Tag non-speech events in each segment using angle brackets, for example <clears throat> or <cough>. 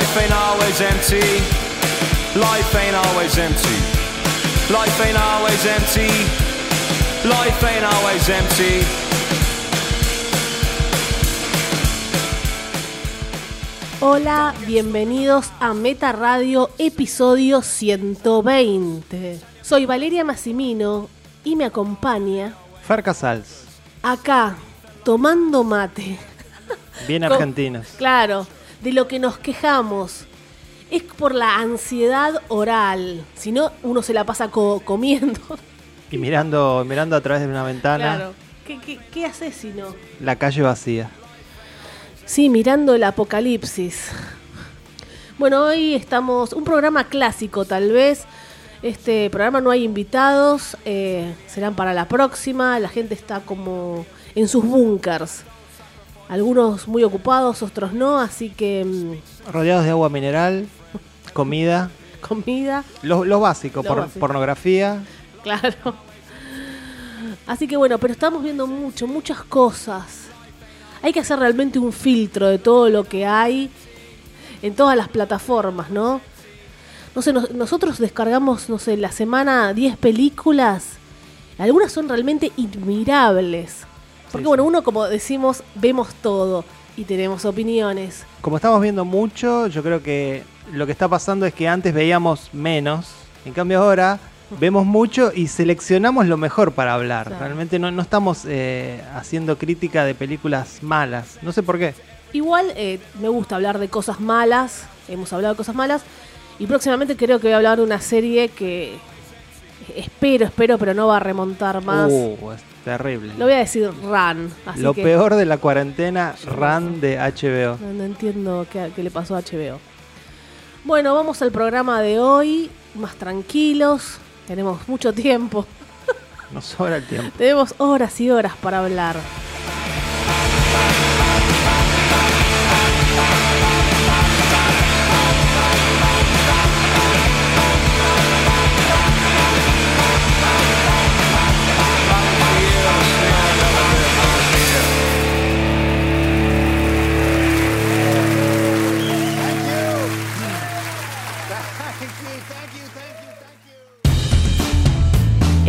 Life ain't always empty. Life ain't always empty. Life ain't always empty. Life ain't always empty. Hola, bienvenidos a Meta Radio, episodio 120. Soy Valeria Massimino y me acompaña Fer Casals, acá, tomando mate. bien Con- argentinos. Claro, de lo que nos quejamos. Es por la ansiedad oral. Si no, uno se la pasa co- comiendo. Y mirando, mirando a través de una ventana Claro. ¿Qué, qué, qué haces si no? la calle vacía. Sí, mirando el apocalipsis. Bueno, hoy estamos. Un programa clásico, tal vez. Este programa no hay invitados. eh, serán para la próxima. La gente está como en sus búnkers. Algunos muy ocupados, otros no. Así que. mm, Rodeados de agua mineral, <laughs> comida, comida. lo, lo básico, Lo por- básico. pornografía. Claro. Así que bueno, pero estamos viendo mucho, muchas cosas. Hay que hacer realmente un filtro de todo lo que hay en todas las plataformas, ¿no? No sé, nos- nosotros descargamos, no sé, la semana 10 películas. Algunas son realmente admirables. Porque Sí, bueno, uno como decimos, vemos todo y tenemos opiniones. Como estamos viendo mucho, yo creo que lo que está pasando es que antes veíamos menos. En cambio ahora vemos mucho y seleccionamos lo mejor para hablar. Claro. Realmente no, no estamos eh, haciendo crítica de películas malas. No sé por qué. Igual eh, me gusta hablar de cosas malas, hemos hablado de cosas malas, y próximamente creo que voy a hablar de una serie que espero, espero, pero no va a remontar más. Uh, es terrible. Lo voy a decir. Así Lo que peor de la cuarentena, Run de HBO. No, no entiendo qué, qué le pasó a HBO. Bueno, vamos al programa de hoy, más tranquilos, tenemos mucho tiempo, Nos sobra el tiempo. tenemos horas y horas para hablar.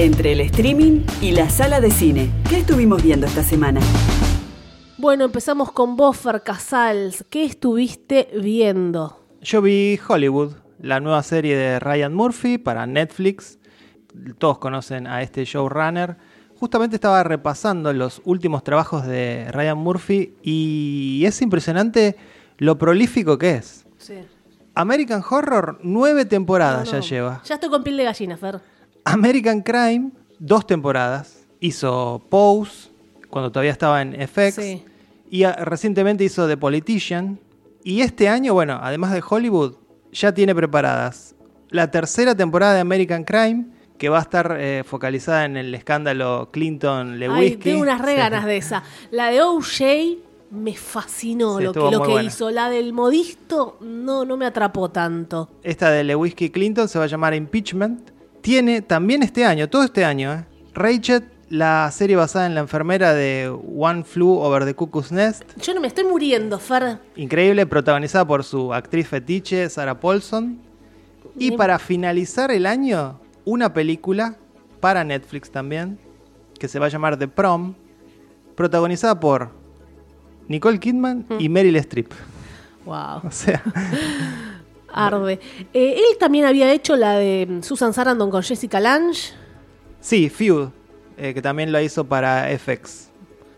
Entre el streaming y la sala de cine. ¿Qué estuvimos viendo esta semana? Bueno, empezamos con Boffer Casals. ¿Qué estuviste viendo? Yo vi Hollywood, la nueva serie de Ryan Murphy para Netflix. Todos conocen a este showrunner. Justamente estaba repasando los últimos trabajos de Ryan Murphy y es impresionante lo prolífico que es. Sí. American Horror, nueve temporadas No, no. ya lleva. Ya estoy con piel de gallina, Fer. American Crime, dos temporadas. Hizo Pose, cuando todavía estaba en FX. Sí. Y ah, recientemente hizo The Politician. Y este año, bueno, además de Hollywood, ya tiene preparadas la tercera temporada de American Crime, que va a estar eh, focalizada en el escándalo Clinton-Lewinsky. tengo unas re Sí. ganas de esa. La de OJ me fascinó Sí, lo que, lo que hizo. La del modisto no, no me atrapó tanto. Esta de Lewinsky Clinton se va a llamar Impeachment. Tiene también este año, todo este año, ¿eh? Rachel, la serie basada en la enfermera de One Flew Over the Cuckoo's Nest. Yo no me estoy muriendo, Fer. Increíble, protagonizada por su actriz fetiche, Sarah Paulson. Y para finalizar el año, una película para Netflix también, que se va a llamar The Prom, protagonizada por Nicole Kidman y Mm. Meryl Streep. Wow. <laughs> O sea, <laughs> Arde. Eh, él también había hecho la de mm, Susan Sarandon con Jessica Lange. sí, Feud, eh, que también lo hizo para FX.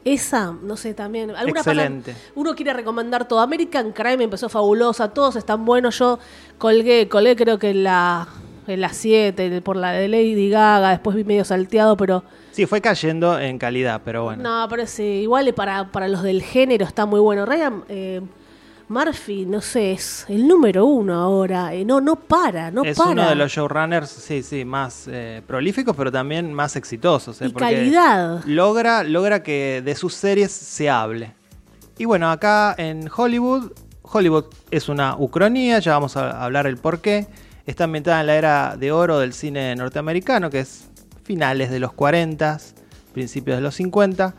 Esa, no sé, también. Excelente. pasan- uno quiere recomendar todo. American Crime empezó fabulosa, todos están buenos. Yo colgué, colgué creo que en la en la 7, por la de Lady Gaga, después vi medio salteado, pero Sí, fue cayendo en calidad, pero bueno. no, pero sí, igual para, para los del género está muy bueno. Ryan eh, Murphy, no sé, es el número uno ahora. eh, no, no para, no es para. uno de los showrunners, sí, sí, más eh, prolíficos, pero también más exitosos. eh, Y calidad. Logra, logra que de sus series se hable. Y bueno, acá en Hollywood, Hollywood es una ucronía, ya vamos a hablar el por qué. Está ambientada en la era de oro del cine norteamericano, que es finales de los 40, principios de los 50.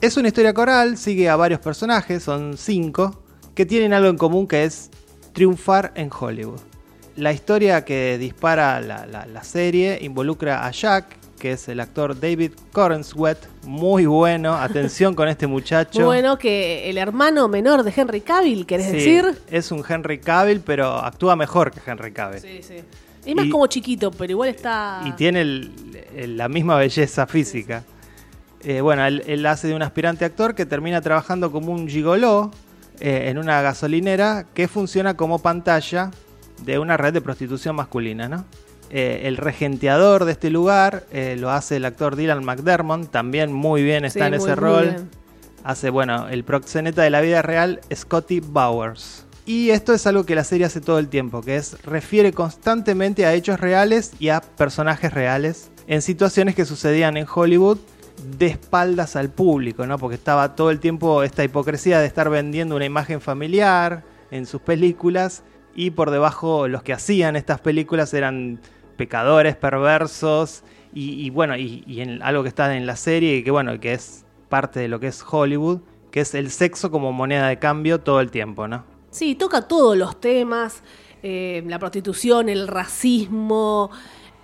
Es una historia coral, sigue a varios personajes, son cinco, que tienen algo en común que es triunfar en Hollywood. La historia que dispara la, la- la serie involucra a Jack, que es el actor David Corenswet, muy bueno, <laughs> atención con este muchacho. Muy bueno que el hermano menor de Henry Cavill, ¿querés Sí, decir? Es un Henry Cavill, pero actúa mejor que Henry Cavill. Sí, sí. Es más Y- como chiquito, pero igual está. y tiene el- el- la misma belleza física. Eh, bueno, él, él hace de un aspirante actor que termina trabajando como un gigoló eh, en una gasolinera que funciona como pantalla de una red de prostitución masculina, ¿no? Eh, el regenteador de este lugar eh, lo hace el actor Dylan McDermott, también muy bien está Sí, en muy, ese muy rol. bien. Hace, bueno, el proxeneta de la vida real, Scotty Bowers. Y esto es algo que la serie hace todo el tiempo, que es refiere constantemente a hechos reales y a personajes reales en situaciones que sucedían en Hollywood de espaldas al público, ¿no? Porque estaba todo el tiempo esta hipocresía de estar vendiendo una imagen familiar en sus películas y por debajo los que hacían estas películas eran pecadores, perversos y, bueno, y, y en algo que está en la serie y que bueno, que es parte de lo que es Hollywood, que es el sexo como moneda de cambio todo el tiempo, ¿no? Sí, toca todos los temas, eh, la prostitución, el racismo,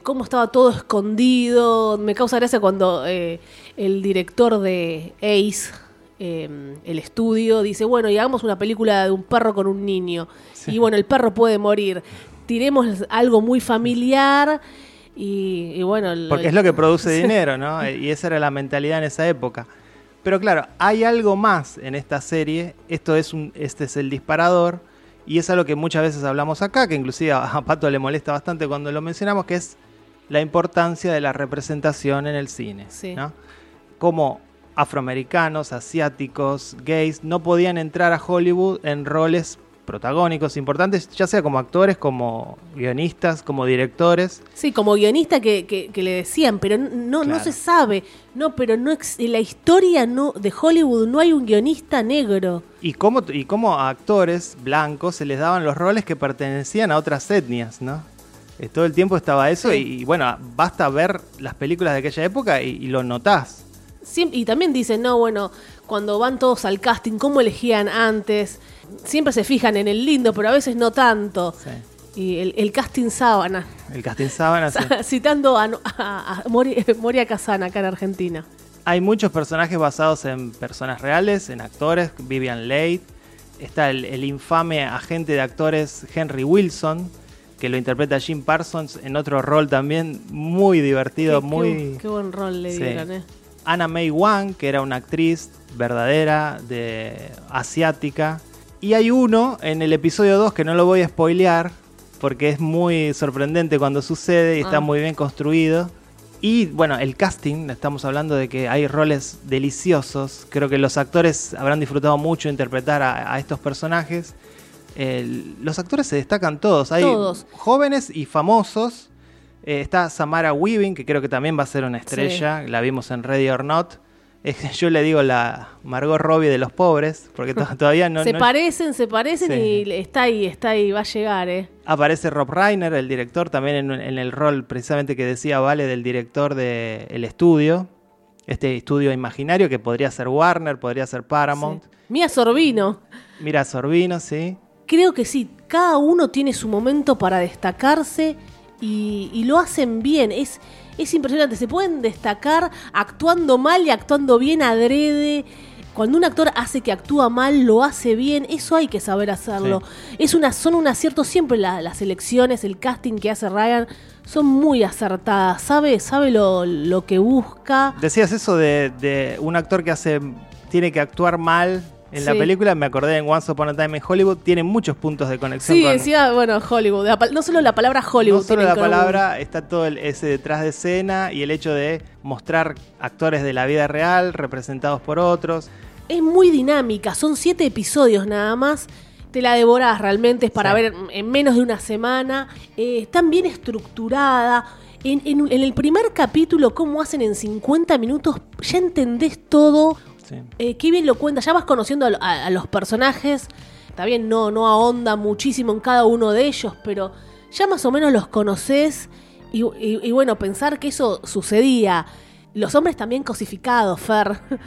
cómo estaba todo escondido. Me causa gracia cuando eh, el director de Ace, eh, el estudio, dice, bueno, y hagamos una película de un perro con un niño. Y bueno, el perro puede morir. Tiremos algo muy familiar y, y bueno... lo- Porque es lo que produce dinero, ¿no? <laughs> Y esa era la mentalidad en esa época. Pero claro, hay algo más en esta serie. Esto es un, este es el disparador. Y es algo que muchas veces hablamos acá, que inclusive a Pato le molesta bastante cuando lo mencionamos, que es la importancia de la representación en el cine. Sí. ¿no? Como afroamericanos, asiáticos, gays, no podían entrar a Hollywood en roles protagónicos importantes, ya sea como actores, como guionistas, como directores. Sí, como guionista que, que- que le decían, pero no, no se sabe. No, pero no ex- en la historia no, de Hollywood no hay un guionista negro. Y cómo, y cómo a actores blancos se les daban los roles que pertenecían a otras etnias, ¿no? Eh, Todo el tiempo estaba eso Sí. y, y bueno, basta ver las películas de aquella época y, y lo notás. Siem- y también dicen, no, bueno, cuando van todos al casting, ¿cómo elegían antes? Siempre se fijan en el lindo, pero a veces no tanto. Sí. Y el, el casting sábana, El casting sábana, sí. <laughs> citando a, a- a Mori- <laughs> Moria Kazan acá en Argentina. Hay muchos personajes basados en personas reales, en actores, Vivian Leigh. Está el, el infame agente de actores Henry Wilson, que lo interpreta Jim Parsons en otro rol también muy divertido, Qué- muy... qué, qué buen rol le Sí. dieron, ¿eh? Anna May Wang, que era una actriz verdadera, de asiática. Y hay uno en el episodio 2 que no lo voy a spoilear, porque es muy sorprendente cuando sucede y está Ah. muy bien construido. Y bueno, el casting, estamos hablando de que hay roles deliciosos. Creo que los actores habrán disfrutado mucho interpretar a, a estos personajes. El- los actores se destacan todos. Hay Todos. jóvenes y famosos. Eh, está Samara Weaving, que creo que también va a ser una estrella. La vimos en Ready or Not. Es <laughs> que yo le digo la Margot Robbie de los pobres, porque to- <laughs> todavía no, se no- parecen, se parecen Sí. y está ahí, está ahí, va a llegar, ¿eh? aparece Rob Reiner, el director, también en, en el rol precisamente que decía Vale del director de El Estudio. Este estudio imaginario que podría ser Warner, podría ser Paramount. Sí. Mía Sorbino. Mira Sorbino, sí. Creo que sí, cada uno tiene su momento para destacarse y, y lo hacen bien. Es, es impresionante, se pueden destacar actuando mal y actuando bien adrede. Cuando un actor hace que actúa mal, lo hace bien, eso hay que saber hacerlo. Es una, son un acierto siempre la- las elecciones, el casting que hace Ryan, son muy acertadas. Sabe, sabe lo, lo que busca. Decías eso de, de un actor que hace tiene que actuar mal en la película. Me acordé en Once Upon a Time in Hollywood. Tiene muchos puntos de conexión Sí, con. decía, bueno, Hollywood. No solo la palabra Hollywood. no solo la palabra, está todo el- ese detrás de escena y el hecho de mostrar actores de la vida real representados por otros. Es muy dinámica, son siete episodios nada más. Te la devorás realmente, es para Sí. ver en menos de una semana. Eh, está bien estructurada. En, en- en el primer capítulo, cómo hacen en 50 minutos, ya entendés todo. Sí. Eh, qué bien lo cuenta, ya vas conociendo a, a- a los personajes. Está bien, no, no ahonda muchísimo en cada uno de ellos, pero ya más o menos los conoces. Y, y- y bueno, pensar que eso sucedía. Los hombres también cosificados, Fer. <laughs>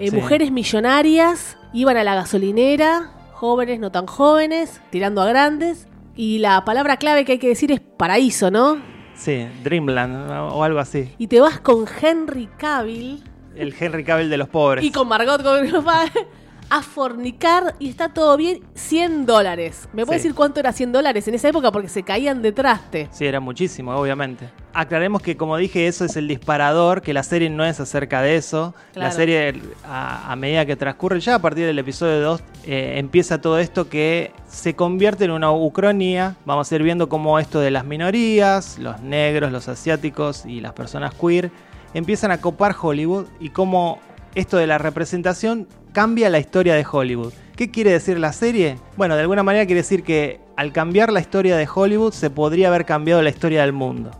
Eh, Sí. Mujeres millonarias iban a la gasolinera, jóvenes, no tan jóvenes, tirando a grandes. Y la palabra clave que hay que decir es paraíso, ¿no? Sí, Dreamland o algo así. Y te vas con Henry Cavill El Henry Cavill de los pobres. y con Margot papá <laughs> a fornicar y está todo bien, 100 dólares. ¿Me puedes Sí. decir cuánto era 100 dólares en esa época? Porque se caían de traste. Sí, era muchísimo, obviamente. Aclaremos que, como dije, eso es el disparador, que la serie no es acerca de eso. La serie, a, a medida que transcurre, ya a partir del episodio 2, eh, empieza todo esto que se convierte en una ucronía. Vamos a ir viendo cómo esto de las minorías, los negros, los asiáticos y las personas queer, empiezan a copar Hollywood y cómo esto de la representación cambia la historia de Hollywood. ¿Qué quiere decir la serie? Bueno, de alguna manera quiere decir que al cambiar la historia de Hollywood se podría haber cambiado la historia del mundo.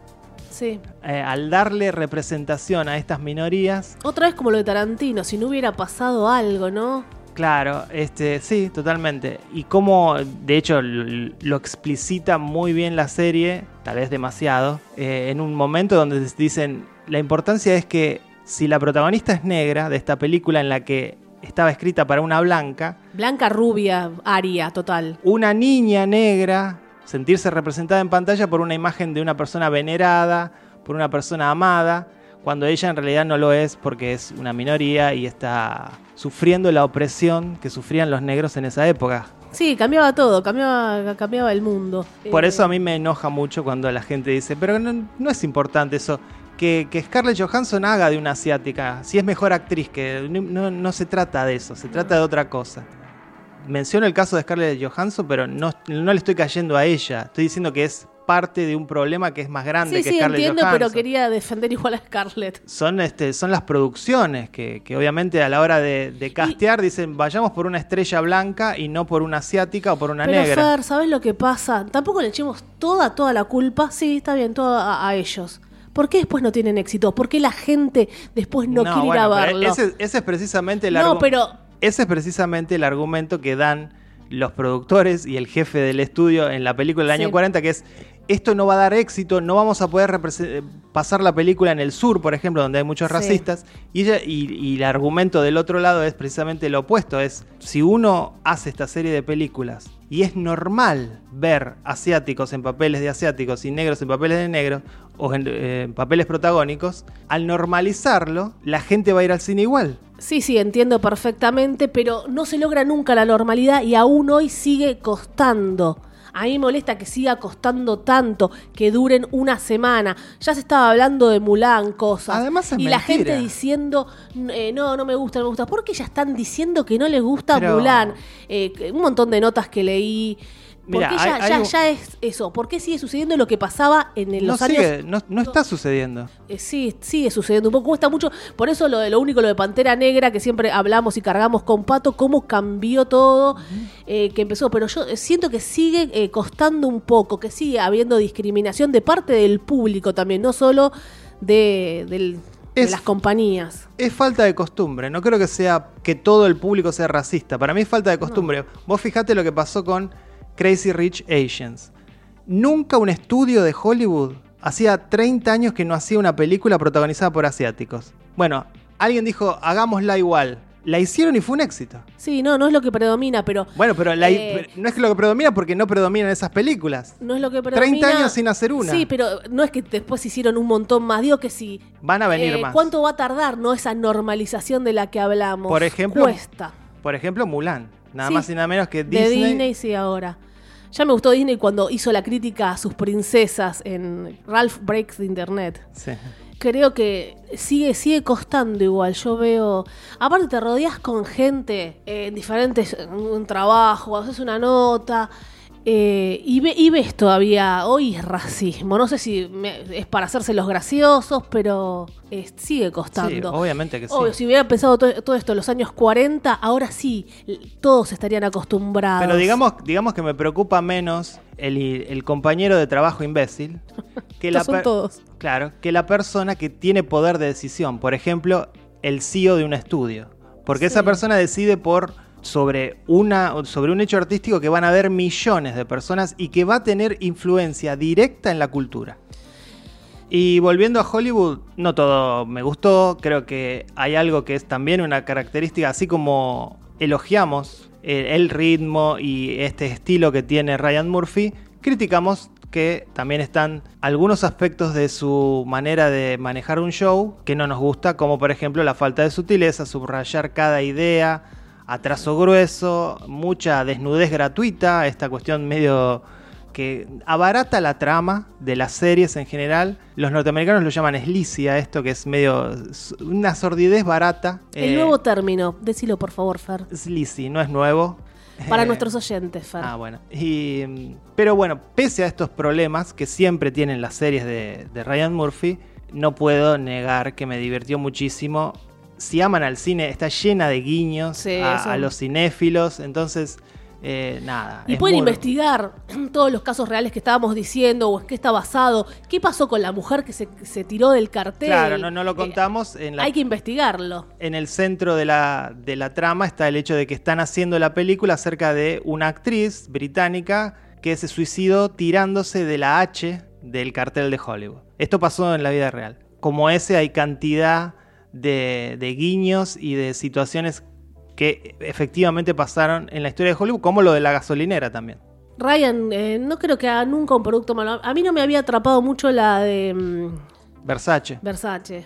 Sí. Eh, al darle representación a estas minorías, Otra vez como lo de Tarantino, si no hubiera pasado algo, ¿no? claro, este, sí, totalmente. Y cómo, de hecho, l- lo explicita muy bien la serie, tal vez demasiado, eh, en un momento donde dicen, la importancia es que si la protagonista es negra de esta película en la que estaba escrita para una blanca, Blanca, rubia, aria, total. una niña negra sentirse representada en pantalla por una imagen de una persona venerada, por una persona amada, cuando ella en realidad no lo es porque es una minoría y está sufriendo la opresión que sufrían los negros en esa época. Sí, cambiaba todo, cambiaba, cambiaba el mundo. Por Eh, eso a mí me enoja mucho cuando la gente dice, pero no, no es importante eso, que, que Scarlett Johansson haga de una asiática, si es mejor actriz, que no, no- se trata de eso, se trata de otra cosa. Menciono el caso de Scarlett Johansson, pero no, no le estoy cayendo a ella, estoy diciendo que es parte de un problema que es más grande Sí, que sí, Scarlett entiendo, Johansson. pero quería defender igual a Scarlett. Son, este, son las producciones que, que obviamente a la hora de, de castear dicen vayamos por una estrella blanca y no por una asiática o por una Pero negra. Fer, ¿sabes lo que pasa? Tampoco le echemos toda, toda la culpa. Sí, está bien, toda a, a ellos. ¿Por qué después no tienen éxito? ¿Por qué la gente después no, quiere ir bueno, a pero verlo? Ese, ese es precisamente el no, pero Ese es precisamente el argumento que dan los productores y el jefe del estudio en la película del Sí. año 40, que es esto no va a dar éxito, no vamos a poder pasar la película en el sur, por ejemplo, donde hay muchos Sí. racistas. Y, ella- y- y el argumento del otro lado es precisamente lo opuesto, es si uno hace esta serie de películas y es normal ver asiáticos en papeles de asiáticos y negros en papeles de negros o en eh, papeles protagónicos, al normalizarlo, la gente va a ir al cine igual. sí, sí, entiendo perfectamente, pero no se logra nunca la normalidad y aún hoy sigue costando. A mí me molesta que siga costando tanto, que duren una semana. Ya se estaba hablando de Mulan, cosas. Además es y la gente diciendo, eh, no, no me gusta, no me gusta. ¿Por qué ya están diciendo que no les gusta Pero- Mulan? Eh, un montón de notas que leí. ¿Por Mira, qué hay- ya, hay ya, un- ya es eso? ¿Por qué sigue sucediendo lo que pasaba en, en No, los años sigue, no, no está sucediendo. eh, sí, sigue sucediendo un poco, cuesta mucho. Por eso lo de lo único, lo de Pantera Negra, que siempre hablamos y cargamos con Pato, cómo cambió todo, eh, que empezó. Pero yo eh, siento que sigue eh, costando un poco, que sigue habiendo discriminación de parte del público también, no solo de, del- de Es- las compañías. Es falta de costumbre. No creo que sea que todo el público sea racista. Para mí es falta de costumbre. Vos fijate lo que pasó con Crazy Rich Asians. Nunca un estudio de Hollywood hacía 30 años que no hacía una película protagonizada por asiáticos. Bueno, alguien dijo, hagámosla igual. La hicieron y fue un éxito. Sí, no, no es lo que predomina, pero Bueno, pero la- Eh. no es que lo que predomina porque no predominan esas películas. no es lo que predomina. 30 años sin hacer una. Sí, pero no es que después hicieron un montón más. Digo que sí. Van a venir Eh, más. ¿Cuánto va a tardar, no? Esa normalización de la que hablamos. Por ejemplo, Cuesta. Por ejemplo, Mulan. Nada Sí, más y nada menos que De Disney. Disney, sí, ahora. Ya me gustó Disney cuando hizo la crítica a sus princesas en Ralph Breaks the Internet. Sí. Creo que sigue, sigue costando igual. Yo veo. Aparte, te rodeas con gente en diferentes. en un trabajo, haces una nota. Eh, y, ve- y ves todavía. Hoy racismo. No sé si me- es para hacerse los graciosos, pero eh, sigue Sí, costando. obviamente que sí. Obvio, si hubiera pensado to- todo, esto en los años 40, ahora sí, todos estarían acostumbrados. Pero digamos, digamos que me preocupa menos el, el compañero de trabajo imbécil <laughs> que la son todos. Claro, que la persona que tiene poder de decisión. Por ejemplo, el CEO de un estudio. Porque esa persona decide por sobre, una, sobre un hecho artístico que van a ver millones de personas y que va a tener influencia directa en la cultura. Y volviendo a Hollywood, no todo me gustó, creo que hay algo que es también una característica, así como elogiamos el, ritmo y este estilo que tiene Ryan Murphy, criticamos que también están algunos aspectos de su manera de manejar un show que no nos gusta, como por ejemplo la falta de sutileza, subrayar cada idea, atraso grueso, mucha desnudez gratuita, esta cuestión medio que abarata la trama de las series en general. Los norteamericanos lo llaman sleazy a esto, que es medio una sordidez barata. El Eh, nuevo término, decilo por favor, Fer. Sleazy, no es nuevo. Para Eh, nuestros oyentes, Fer. Ah, bueno. Y, mm, pero bueno, pese a estos problemas que siempre tienen las series de, de Ryan Murphy, no puedo negar que me divirtió muchísimo. Si aman al cine, está llena de guiños Sí, a, los cinéfilos. Entonces, eh, nada. Y pueden muy- investigar <clears throat> todos los casos reales que estábamos diciendo o en qué está basado. ¿Qué pasó con la mujer que se, se tiró del cartel? Claro, no, no lo Eh, contamos. en, la- hay que investigarlo. en el centro de la, de la trama está el hecho de que están haciendo la película acerca de una actriz británica que se suicidó tirándose de la H del cartel de Hollywood. Esto pasó en la vida real. Como ese hay cantidad de, de guiños y de situaciones que efectivamente pasaron en la historia de Hollywood, como lo de la gasolinera también. Ryan, eh, no creo que haga nunca un producto malo. A mí no me había atrapado mucho la de mm, Versace. Versace.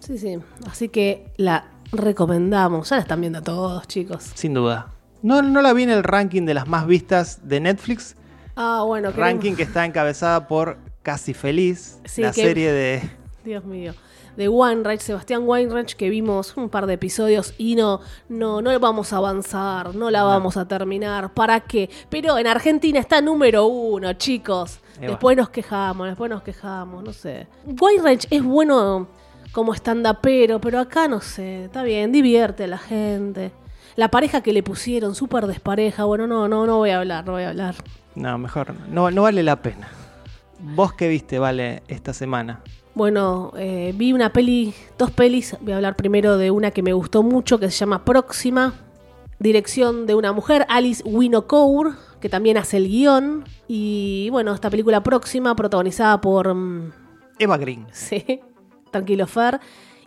Sí, sí. Así que la recomendamos. Ya la están viendo todos, chicos. Sin duda. No, no la vi en el ranking de las más vistas de Netflix, Ah, bueno. queremos- ranking que está encabezada por Casi Feliz, Sí, la que- serie de... Dios mío. De Weinreich, Sebastián Weinreich, que vimos un par de episodios y no, no, no vamos a avanzar, no la vamos a terminar. ¿Para qué? Pero en Argentina está número uno, chicos. Después nos quejamos, después nos quejamos, no sé. Weinreich es bueno como stand-upero, pero acá no sé, está bien, divierte a la gente. La pareja que le pusieron, súper despareja, bueno, no, no, no voy a hablar, no voy a hablar. No, mejor, no, no vale la pena. ¿Vos qué viste, Vale, esta semana? Bueno, eh, vi una peli, dos pelis. Voy a hablar primero de una que me gustó mucho, que se llama Próxima. Dirección de una mujer, Alice Winocour, que también hace el guion. Y bueno, esta película Próxima, protagonizada por. mm, Eva Green. sí, <laughs> tranquilo Fer.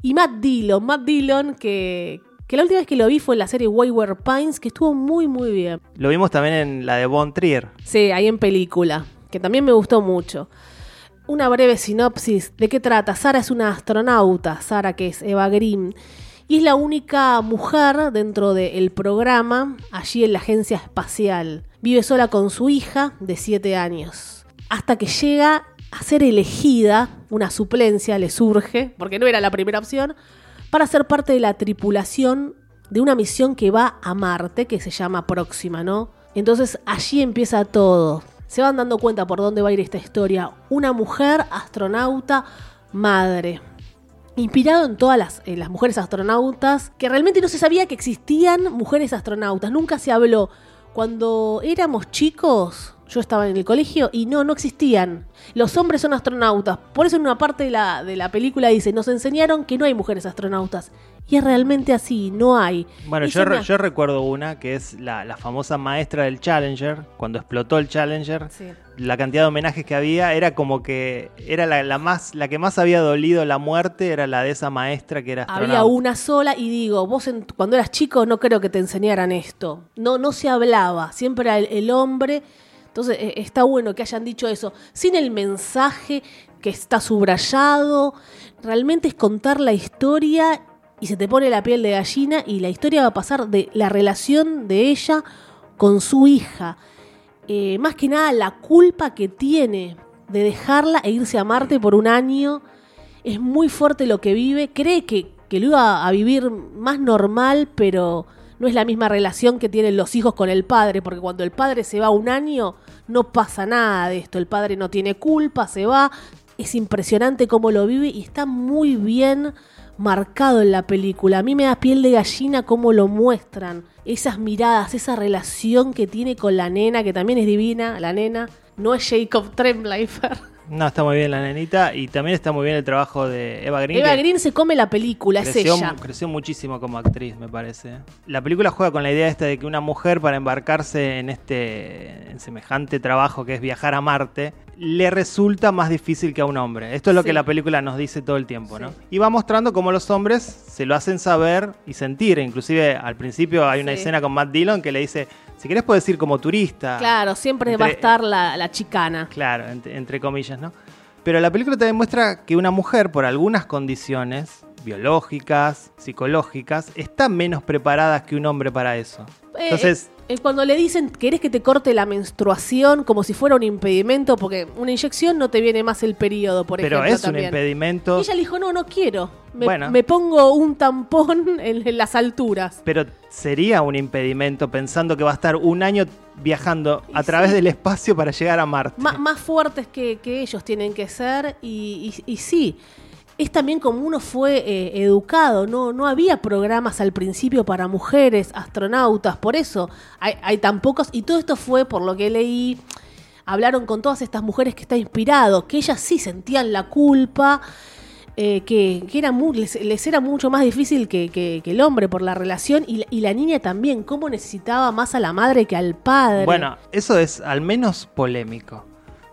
Y Matt Dillon. Matt Dillon, que, que la última vez que lo vi fue en la serie Wayward Pines, que estuvo muy, muy bien. Lo vimos también en la de Von Trier. Sí, ahí en película, que también me gustó mucho. Una breve sinopsis de qué trata. Sara es una astronauta, Sara que es Eva Green, y es la única mujer dentro del programa, allí en la agencia espacial. Vive sola con su hija de 7 años, hasta que llega a ser elegida, una suplencia le surge, porque no era la primera opción, para ser parte de la tripulación de una misión que va a Marte, que se llama Próxima, ¿no? Entonces allí empieza todo. Se van dando cuenta por dónde va a ir esta historia. Una mujer astronauta, madre. Inspirado en todas las, en las mujeres astronautas, que realmente no se sabía que existían mujeres astronautas, nunca se habló. Cuando éramos chicos, yo estaba en el colegio y no, no existían. Los hombres son astronautas. Por eso en una parte de la, de la película dice, nos enseñaron que no hay mujeres astronautas. Y es realmente así, no hay. Bueno, yo, re- yo recuerdo una que es la, la famosa maestra del Challenger, cuando explotó el Challenger, Sí. la cantidad de homenajes que había era como que era la, la más la que más había dolido la muerte era la de esa maestra que era astronauta. Había una sola y digo, vos en- cuando eras chico no creo que te enseñaran esto. No, no se hablaba, siempre era el, el hombre. Entonces eh, está bueno que hayan dicho eso, sin el mensaje que está subrayado. Realmente es contar la historia y se te pone la piel de gallina y la historia va a pasar de la relación de ella con su hija. Eh, más que nada la culpa que tiene de dejarla e irse a Marte por un año. Es muy fuerte lo que vive. Cree que, que lo iba a vivir más normal, pero no es la misma relación que tienen los hijos con el padre, porque cuando el padre se va un año, no pasa nada de esto. El padre no tiene culpa, se va. Es impresionante cómo lo vive y está muy bien marcado en la película. A mí me da piel de gallina cómo lo muestran. Esas miradas, esa relación que tiene con la nena, que también es divina, la nena. No es Jacob Tremblaifer. <laughs> No, está muy bien la nenita y también está muy bien el trabajo de Eva Green. Eva Green se come la película, es ella. creció muchísimo como actriz, me parece. La película juega con la idea esta de que una mujer para embarcarse en este en semejante trabajo que es viajar a Marte le resulta más difícil que a un hombre. Esto es lo Sí. que la película nos dice todo el tiempo, ¿no? Y va mostrando cómo los hombres se lo hacen saber y sentir. Inclusive al principio hay una Sí. escena con Matt Dillon que le dice, si querés puedes ir como turista. Claro, siempre va a estar la, la chicana. Claro, entre, entre comillas, ¿no? Pero la película también muestra que una mujer, por algunas condiciones biológicas, psicológicas, está menos preparada que un hombre para eso. Eh, Entonces, eh, cuando le dicen, ¿querés que te corte la menstruación como si fuera un impedimento? Porque una inyección no te viene más el periodo, por pero ejemplo. es un impedimento. Y ella le dijo, no, no quiero. Me, Bueno. me pongo un tampón <laughs> en, en las alturas. Pero sería un impedimento pensando que va a estar un año viajando a través sí. del espacio para llegar a Marte. Ma- más fuertes que, que ellos tienen que ser. Y, y- y sí, es también como uno fue eh, educado. No, no había programas al principio para mujeres, astronautas. Por eso hay, hay tan pocos. Y todo esto fue, por lo que leí, hablaron con todas estas mujeres que está inspirado, que ellas sí sentían la culpa. eh, que, que era les era mucho más difícil que, que- que el hombre por la relación y la, y la niña también, cómo necesitaba más a la madre que al padre. Bueno, eso es al menos polémico.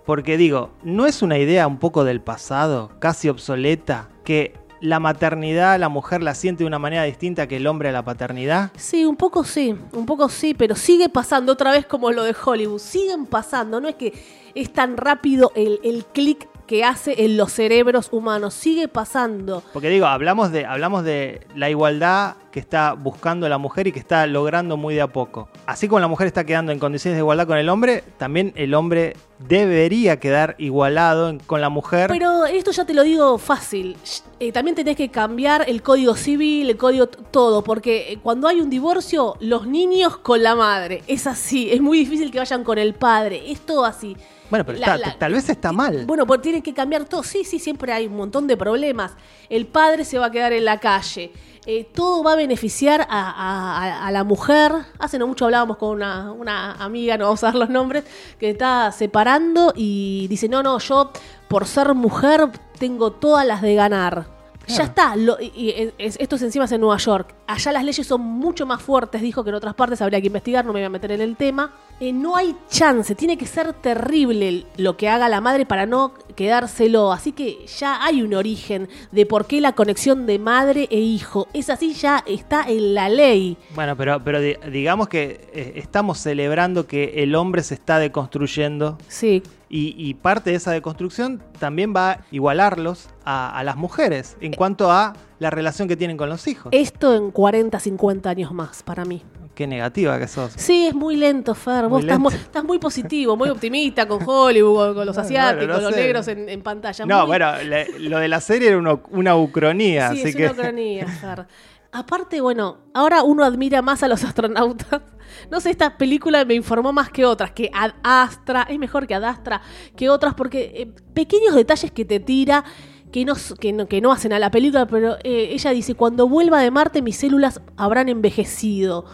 Porque digo, ¿no es una idea un poco del pasado, casi obsoleta, que la maternidad la mujer la siente de una manera distinta que el hombre a la paternidad? Sí, un poco sí, un poco sí, pero sigue pasando otra vez como lo de Hollywood. Siguen pasando, no es que es tan rápido el, el clic que hace en los cerebros humanos, sigue pasando. Porque digo, hablamos de, hablamos de la igualdad que está buscando la mujer y que está logrando muy de a poco. Así como la mujer está quedando en condiciones de igualdad con el hombre, también el hombre debería quedar igualado con la mujer. Pero esto ya te lo digo fácil. Eh, también tenés que cambiar el código civil, el código todo, porque eh, cuando hay un divorcio, los niños con la madre. Es así, es muy difícil que vayan con el padre. Es todo así. Bueno, pero La- tal vez está mal. Bueno, pues tienen que cambiar todo. Sí, sí, siempre hay un montón de problemas. El padre se va a quedar en la calle. Eh, todo va a beneficiar a, a- a- a la mujer. Hace no mucho hablábamos con una, una amiga, no vamos a dar los nombres, que está separando y dice, no, no, yo por ser mujer tengo todas las de ganar. Ya está, lo- y, y es- esto es encima es en Nueva York. Allá las leyes son mucho más fuertes, dijo que en otras partes habría que investigar, no me voy a meter en el tema. Eh, no hay chance, tiene que ser terrible lo que haga la madre para no quedárselo. Así que ya hay un origen de por qué la conexión de madre e hijo. Es así, ya está en la ley. Bueno, pero, pero di- digamos que eh, estamos celebrando que el hombre se está deconstruyendo Sí, y, y parte de esa deconstrucción también va a igualarlos a, a las mujeres en cuanto a la relación que tienen con los hijos. esto en 40, 50 años más para mí. Qué negativa que sos. Sí, es muy lento, Fer. Muy Vos estás muy, estás muy positivo, muy <laughs> optimista con Hollywood, con los Bueno, asiáticos, no los sé. negros en, en pantalla. No, Muy- bueno, le- lo de la serie era uno- una ucronía, Sí, así es que... una cronía, Fer. Aparte, bueno, ahora uno admira más a los astronautas. <laughs> No sé, esta película me informó más que otras, que Ad Astra, es mejor que Ad Astra, que otras, porque eh, pequeños detalles que te tira, que no, s- que no, que no hacen a la película, pero eh, ella dice, cuando vuelva de Marte mis células habrán envejecido.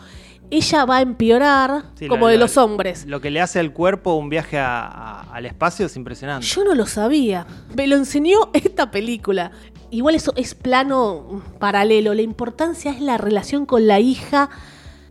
Ella va a empeorar Sí, como de lo- los hombres. Lo que le hace al cuerpo un viaje a- a- al espacio es impresionante. Yo no lo sabía. Me lo enseñó <laughs> esta película. Igual eso es plano paralelo. La importancia es la relación con la hija.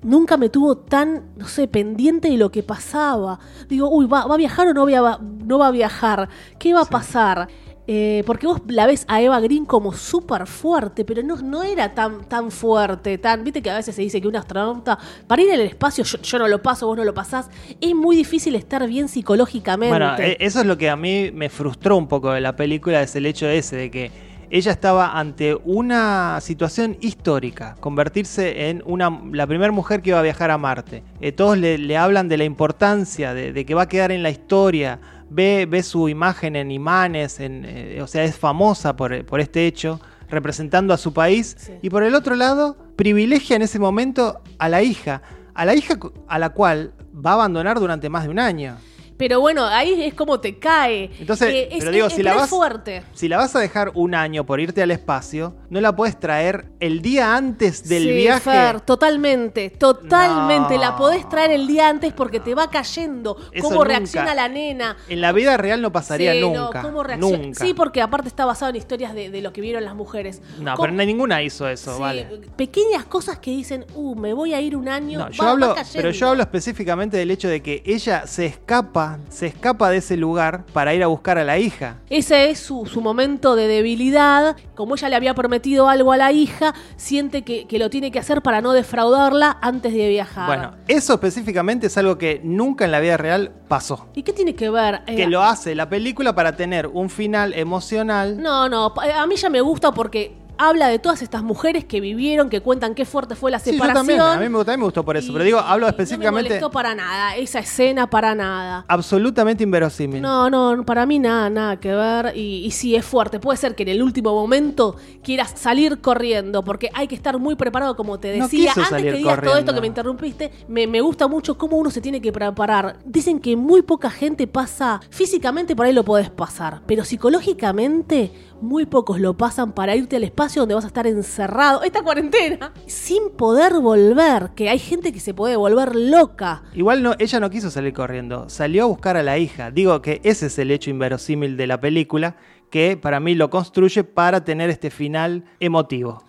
Nunca me tuvo tan, no sé, pendiente de lo que pasaba. Digo, uy, ¿va, va a viajar o no, va, no va a viajar? ¿Qué va a pasar? Eh, porque vos la ves a Eva Green como súper fuerte, pero no, no era tan, tan fuerte, tan. Viste que a veces se dice que un astronauta, para ir al espacio, yo, no lo paso, vos no lo pasás, es muy difícil estar bien psicológicamente. Bueno, e- eso es lo que a mí me frustró un poco de la película, es el hecho ese de que ella estaba ante una situación histórica, convertirse en una, la primera mujer que iba a viajar a Marte. Eh, todos le, hablan de la importancia, de que va a quedar en la historia, ve, ve su imagen en imanes, en, eh, o sea, es famosa por, por este hecho, representando a su país, Sí. y por el otro lado, privilegia en ese momento a la hija, a la hija a la cual va a abandonar durante más de un año. Pero bueno, ahí es como te cae. Entonces, Eh, es, pero digo, es- si pero la es vas, fuerte. si la vas a dejar un año por irte al espacio, no la puedes traer el día antes del Sí, viaje. Fer, totalmente, totalmente. No. La podés traer el día antes porque te va cayendo. Eso cómo nunca. reacciona la nena. En la vida real no pasaría Sí, no, nunca. cómo reacciona- Nunca. Sí, porque aparte está basado en historias de, de lo que vieron las mujeres. No, Cómo- pero no- ninguna hizo eso, sí, vale. Pequeñas cosas que dicen, uh, me voy a ir un año. No, va- yo va hablo, cayendo. pero yo hablo específicamente del hecho de que ella se escapa, se escapa de ese lugar para ir a buscar a la hija. Ese es su, su momento de debilidad. Como ella le había prometido algo a la hija, siente que, que lo tiene que hacer para no defraudarla antes de viajar. Bueno, eso específicamente es algo que nunca en la vida real pasó. ¿Y qué tiene que ver? Eh, Que lo hace la película para tener un final emocional. No, no, a mí ya me gusta porque habla de todas estas mujeres que vivieron, que cuentan qué fuerte fue la Sí, yo separación. también, a mí me, también me gustó por eso, Y- pero digo, hablo y No específicamente me molestó para nada, esa escena para nada. absolutamente inverosímil. No, no, para mí nada, nada que ver. Y, y sí, es fuerte. Puede ser que en el último momento quieras salir corriendo, porque hay que estar muy preparado, como te decía. Antes que digas todo esto que me interrumpiste, me, me gusta mucho cómo uno se tiene que preparar. Dicen que muy poca gente pasa, físicamente por ahí lo podés pasar, pero psicológicamente muy pocos lo pasan para irte al espacio donde vas a estar encerrado, esta cuarentena, sin poder volver, que hay gente que se puede volver loca. Igual no, ella no quiso salir corriendo, salió a buscar a la hija. Digo que ese es el hecho inverosímil de la película, que para mí lo construye para tener este final emotivo.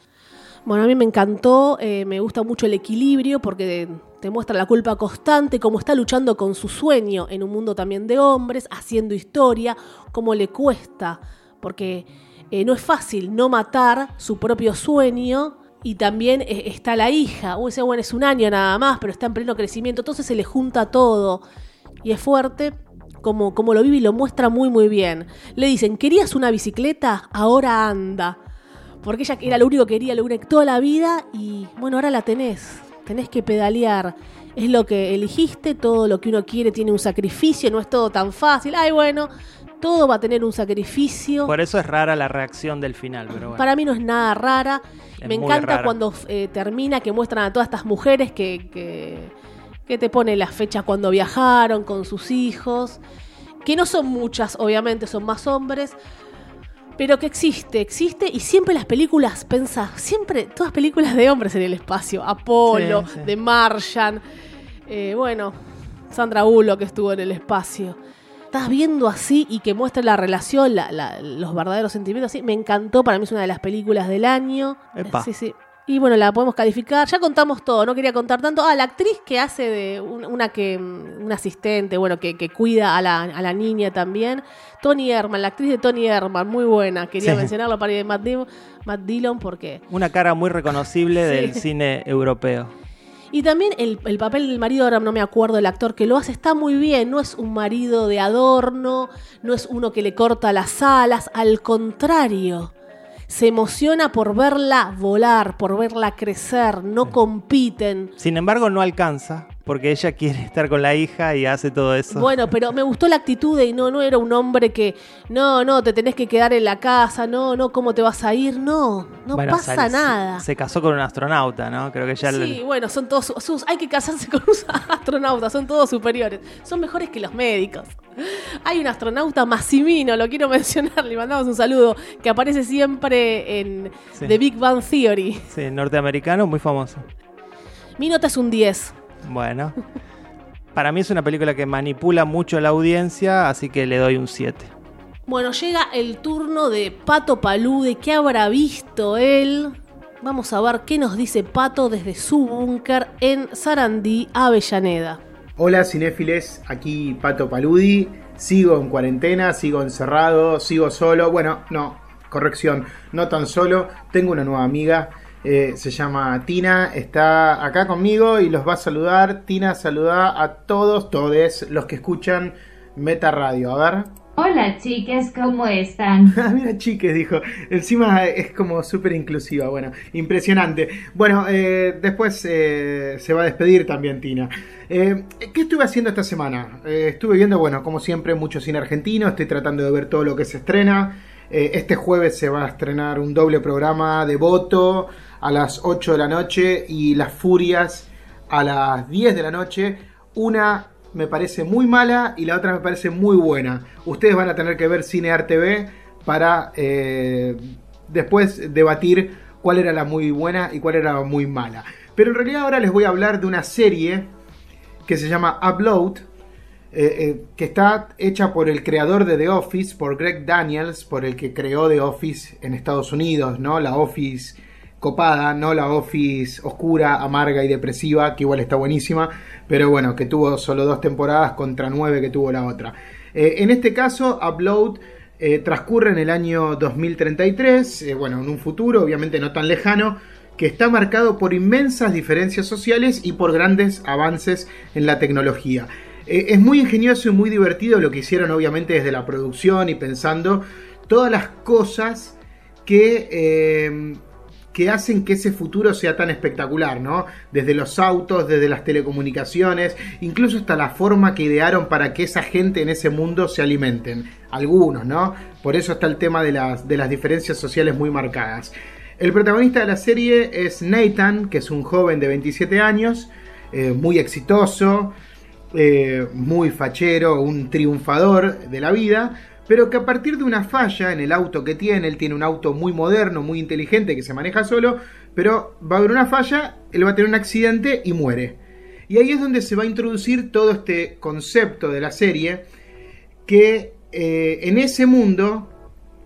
Bueno, a mí me encantó, eh, me gusta mucho el equilibrio porque te muestra la culpa constante, cómo está luchando con su sueño en un mundo también de hombres, haciendo historia, cómo le cuesta, porque eh, no es fácil no matar su propio sueño y también eh, está la hija, o ese bueno es un año nada más, pero está en pleno crecimiento, entonces se le junta todo y es fuerte. Como, como lo vive y lo muestra muy muy bien. Le dicen, ¿querías una bicicleta? Ahora anda. Porque ella era lo único que quería, lo único toda la vida y bueno, ahora la tenés. Tenés que pedalear. Es lo que elegiste, todo lo que uno quiere tiene un sacrificio, no es todo tan fácil. Ay, bueno, todo va a tener un sacrificio. Por eso es rara la reacción del final, pero bueno. Para mí no es nada rara. Es Me encanta rara. cuando eh, termina que muestran a todas estas mujeres que, que, que te pone la fecha cuando viajaron con sus hijos. Que no son muchas, obviamente, son más hombres. Pero que existe, existe. Y siempre las películas, pensá, siempre, todas películas de hombres en el espacio. Apolo, Sí, sí. de Martian. eh, bueno, Sandra Bullock que estuvo en el espacio. Estás viendo así y que muestra la relación, la- la- los verdaderos sentimientos. Así. Me encantó, para mí es una de las películas del año. Epa. Sí, sí. Y bueno, la podemos calificar. Ya contamos todo, no quería contar tanto. Ah, la actriz que hace de un- una que mm, una asistente, bueno, que, que cuida a la, a la niña también. Tony Herman, la actriz de Tony Herman, muy buena. Quería Sí. mencionarlo para ir de Matt, Dillon, Matt Dillon porque Una cara muy reconocible Sí. del cine europeo. Y también el, el papel del marido, ahora no me acuerdo el actor que lo hace, está muy bien. No es un marido de adorno, no es uno que le corta las alas, al contrario. Se emociona por verla volar, por verla crecer, no compiten. Sin embargo, no alcanza, porque ella quiere estar con la hija y hace todo eso. Bueno, pero me gustó la actitud de no, no era un hombre que, no, no, te tenés que quedar en la casa, no, no, ¿cómo te vas a ir? No, no Bueno, pasa sale- nada. Se, se casó con un astronauta, ¿no? Creo que ya Sí, bueno, son todos su- sus, hay que casarse con unos <laughs> astronautas, son todos superiores, son mejores que los médicos. Hay un astronauta Massimino, lo quiero <laughs> mencionar, le mandamos un saludo, que aparece siempre en Sí. The Big Bang Theory. Sí, norteamericano, muy famoso. Mi nota es un 10. Bueno. Para mí es una película que manipula mucho la audiencia, así que le doy un 7. Bueno, llega el turno de Pato Palude. ¿Qué habrá visto él? Vamos a ver qué nos dice Pato desde su búnker en Sarandí, Avellaneda. Hola cinéfiles, aquí Pato Paludi. Sigo en cuarentena, sigo encerrado, sigo solo. Bueno, no, corrección, no tan solo. Tengo una nueva amiga, eh, se llama Tina, está acá conmigo y los va a saludar. Tina, saluda a todos, todes los que escuchan Meta Radio. A ver. Hola chicas, ¿cómo están? <laughs> Ah, mira, chiques, dijo. Encima es como súper inclusiva. Bueno, impresionante. Bueno, eh, después eh, se va a despedir también Tina. Eh, ¿Qué estuve haciendo esta semana? estuve viendo, bueno, como siempre, mucho cine argentino. Estoy tratando de ver todo lo que se estrena. este jueves se va a estrenar un doble programa de voto a las 8 de la noche y Las Furias a las 10 de la noche. Una me parece muy mala y la otra me parece muy buena. Ustedes van a tener que ver Cine TV para eh, después debatir cuál era la muy buena y cuál era la muy mala. Pero en realidad ahora les voy a hablar de una serie que se llama Upload, eh, eh, que está hecha por el creador de The Office, por Greg Daniels, por el que creó The Office en Estados Unidos, ¿no? La Office copada, no la Office oscura, amarga y depresiva, que igual está buenísima, pero bueno, que tuvo solo dos temporadas contra nueve que tuvo la otra. Eh, en este caso, Upload eh, transcurre en el año 2033, eh, bueno, en un futuro obviamente no tan lejano, que está marcado por inmensas diferencias sociales y por grandes avances en la tecnología. es muy ingenioso y muy divertido lo que hicieron obviamente desde la producción y pensando todas las cosas que que hacen que ese futuro sea tan espectacular, ¿no? Desde los autos, desde las telecomunicaciones, incluso hasta la forma que idearon para que esa gente en ese mundo se alimenten. Algunos, ¿no? Por eso está el tema de las, de las diferencias sociales muy marcadas. El protagonista de la serie es Nathan, que es un joven de 27 años, eh, muy exitoso, eh, muy fachero, un triunfador de la vida, pero que a partir de una falla en el auto que tiene, él tiene un auto muy moderno, muy inteligente, que se maneja solo, pero va a haber una falla, él va a tener un accidente y muere. Y ahí es donde se va a introducir todo este concepto de la serie, que eh, en ese mundo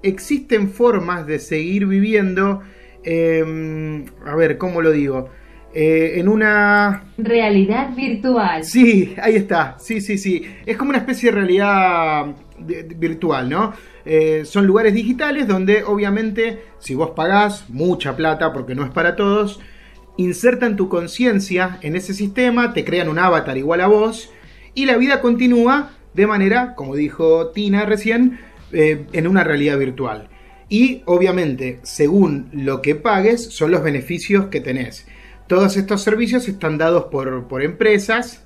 existen formas de seguir viviendo, em, a ver, ¿cómo lo digo? Eh, en una... Realidad virtual. Sí, ahí está, sí, sí, sí. Es como una especie de realidad virtual, ¿no? Eh, son lugares digitales donde obviamente si vos pagás mucha plata porque no es para todos, insertan tu conciencia en ese sistema, te crean un avatar igual a vos y la vida continúa de manera, como dijo Tina recién, eh, en una realidad virtual. Y obviamente, según lo que pagues, son los beneficios que tenés. Todos estos servicios están dados por, por empresas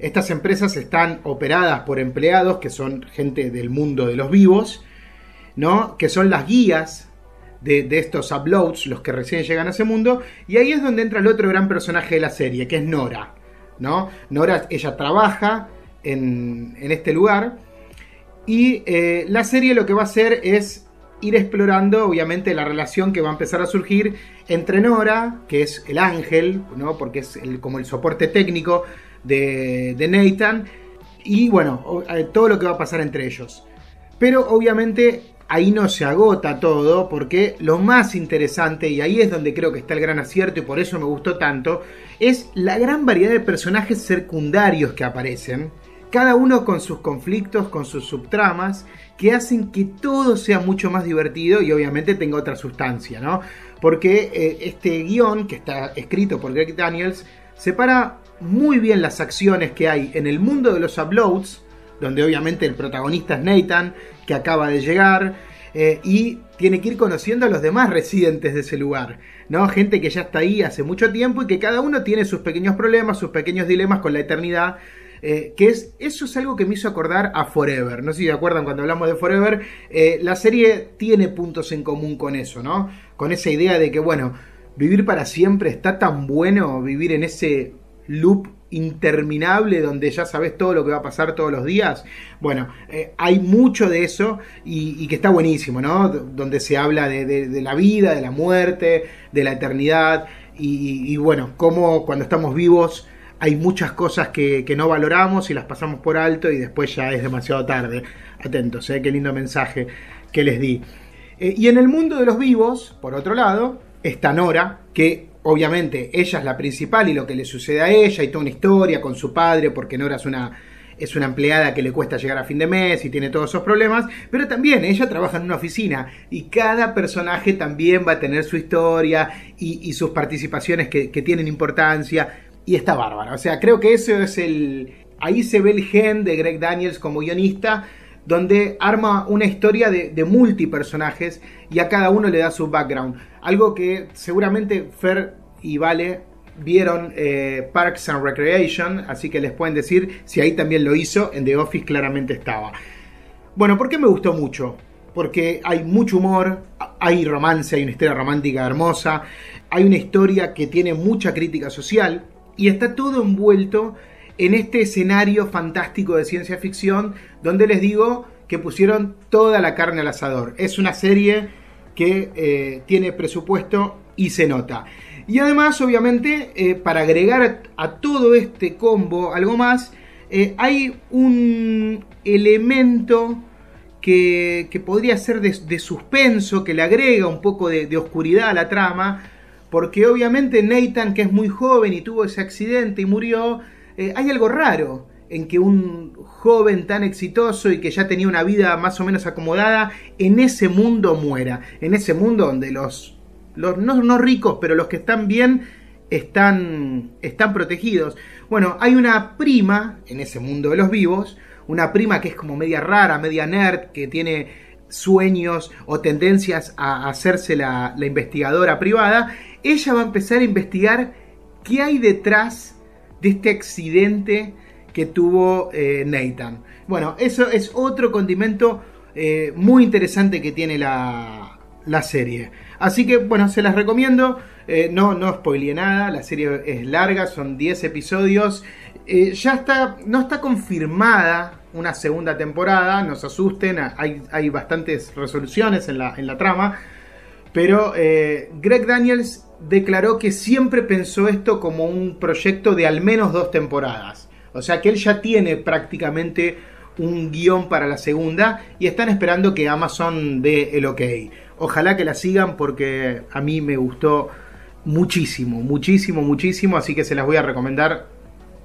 estas empresas están operadas por empleados que son gente del mundo de los vivos, ¿no? Que son las guías de, estos uploads, los que recién llegan a ese mundo. Y ahí es donde entra el otro gran personaje de la serie, que es Nora, ¿no? Nora, ella trabaja en, este lugar. Y eh, la serie lo que va a hacer es ir explorando, obviamente, la relación que va a empezar a surgir entre Nora, que es el ángel, ¿no? Porque es como el soporte técnico de, Nathan y bueno, todo lo que va a pasar entre ellos. Pero obviamente ahí no se agota todo porque lo más interesante, y ahí es donde creo que está el gran acierto y por eso me gustó tanto, es la gran variedad de personajes secundarios que aparecen, cada uno con sus conflictos, con sus subtramas, que hacen que todo sea mucho más divertido y obviamente tenga otra sustancia, ¿no? Porque eh, este guion que está escrito por Greg Daniels separa muy bien las acciones que hay en el mundo de los uploads, donde obviamente el protagonista es Nathan, que acaba de llegar, eh, y tiene que ir conociendo a los demás residentes de ese lugar, ¿no? Gente que ya está ahí hace mucho tiempo y que cada uno tiene sus pequeños problemas, sus pequeños dilemas con la eternidad. Eh, que es, eso es algo que me hizo acordar a Forever. No sé si se acuerdan cuando hablamos de Forever. Eh, la serie tiene puntos en común con eso, ¿no? Con esa idea de que, bueno, vivir para siempre está tan bueno, vivir en ese loop interminable donde ya sabes todo lo que va a pasar todos los días. Bueno, eh, hay mucho de eso y, que está buenísimo, ¿no? Donde se habla de, la vida, de la muerte, de la eternidad y, bueno, cómo cuando estamos vivos hay muchas cosas que, no valoramos y las pasamos por alto y después ya es demasiado tarde. Atentos, ¿eh? qué lindo mensaje que les di. Eh, y en el mundo de los vivos, por otro lado, está Nora, que obviamente ella es la principal y lo que le sucede a ella y toda una historia con su padre, porque Nora es una, es una empleada que le cuesta llegar a fin de mes y tiene todos esos problemas, pero también ella trabaja en una oficina y cada personaje también va a tener su historia y, sus participaciones que, que tienen importancia y está bárbara. O sea, creo que eso es el... Ahí se ve el gen de Greg Daniels como guionista, donde arma una historia de, de multipersonajes y a cada uno le da su background. Algo que seguramente Fer y Vale vieron eh, Parks and Recreation, así que les pueden decir si ahí también lo hizo, en The Office claramente estaba. Bueno, ¿por qué me gustó mucho? Porque hay mucho humor, hay romance, hay una historia romántica hermosa, hay una historia que tiene mucha crítica social y está todo envuelto en este escenario fantástico de ciencia ficción donde les digo que pusieron toda la carne al asador. Es una serie que eh, tiene presupuesto y se nota. Y además, obviamente, eh, para agregar a todo este combo algo más, eh, hay un elemento que, podría ser de, suspenso, que le agrega un poco de oscuridad a la trama, porque obviamente Nathan, que es muy joven y tuvo ese accidente y murió, eh, hay algo raro en que un joven tan exitoso y que ya tenía una vida más o menos acomodada, en ese mundo muera, en ese mundo donde los, no, no ricos, pero los que están bien, están, están protegidos. Bueno, hay una prima en ese mundo de los vivos, una prima que es como media rara, media nerd, que tiene sueños o tendencias a hacerse la, la investigadora privada, ella va a empezar a investigar qué hay detrás de este accidente que tuvo eh, Nathan. Bueno, eso es otro condimento eh, muy interesante que tiene la, la, serie. Así que, bueno, se las recomiendo. Eh, no, no spoileé nada, la serie es larga, son 10 episodios. Ya está, no está confirmada una segunda temporada, no se asusten, hay, hay bastantes resoluciones en la, en la trama. Pero Greg Daniels declaró que siempre pensó esto como un proyecto de al menos dos temporadas. O sea que él ya tiene prácticamente un guion para la segunda y están esperando que Amazon dé el ok. Ojalá que la sigan porque a mí me gustó muchísimo, muchísimo, muchísimo, así que se las voy a recomendar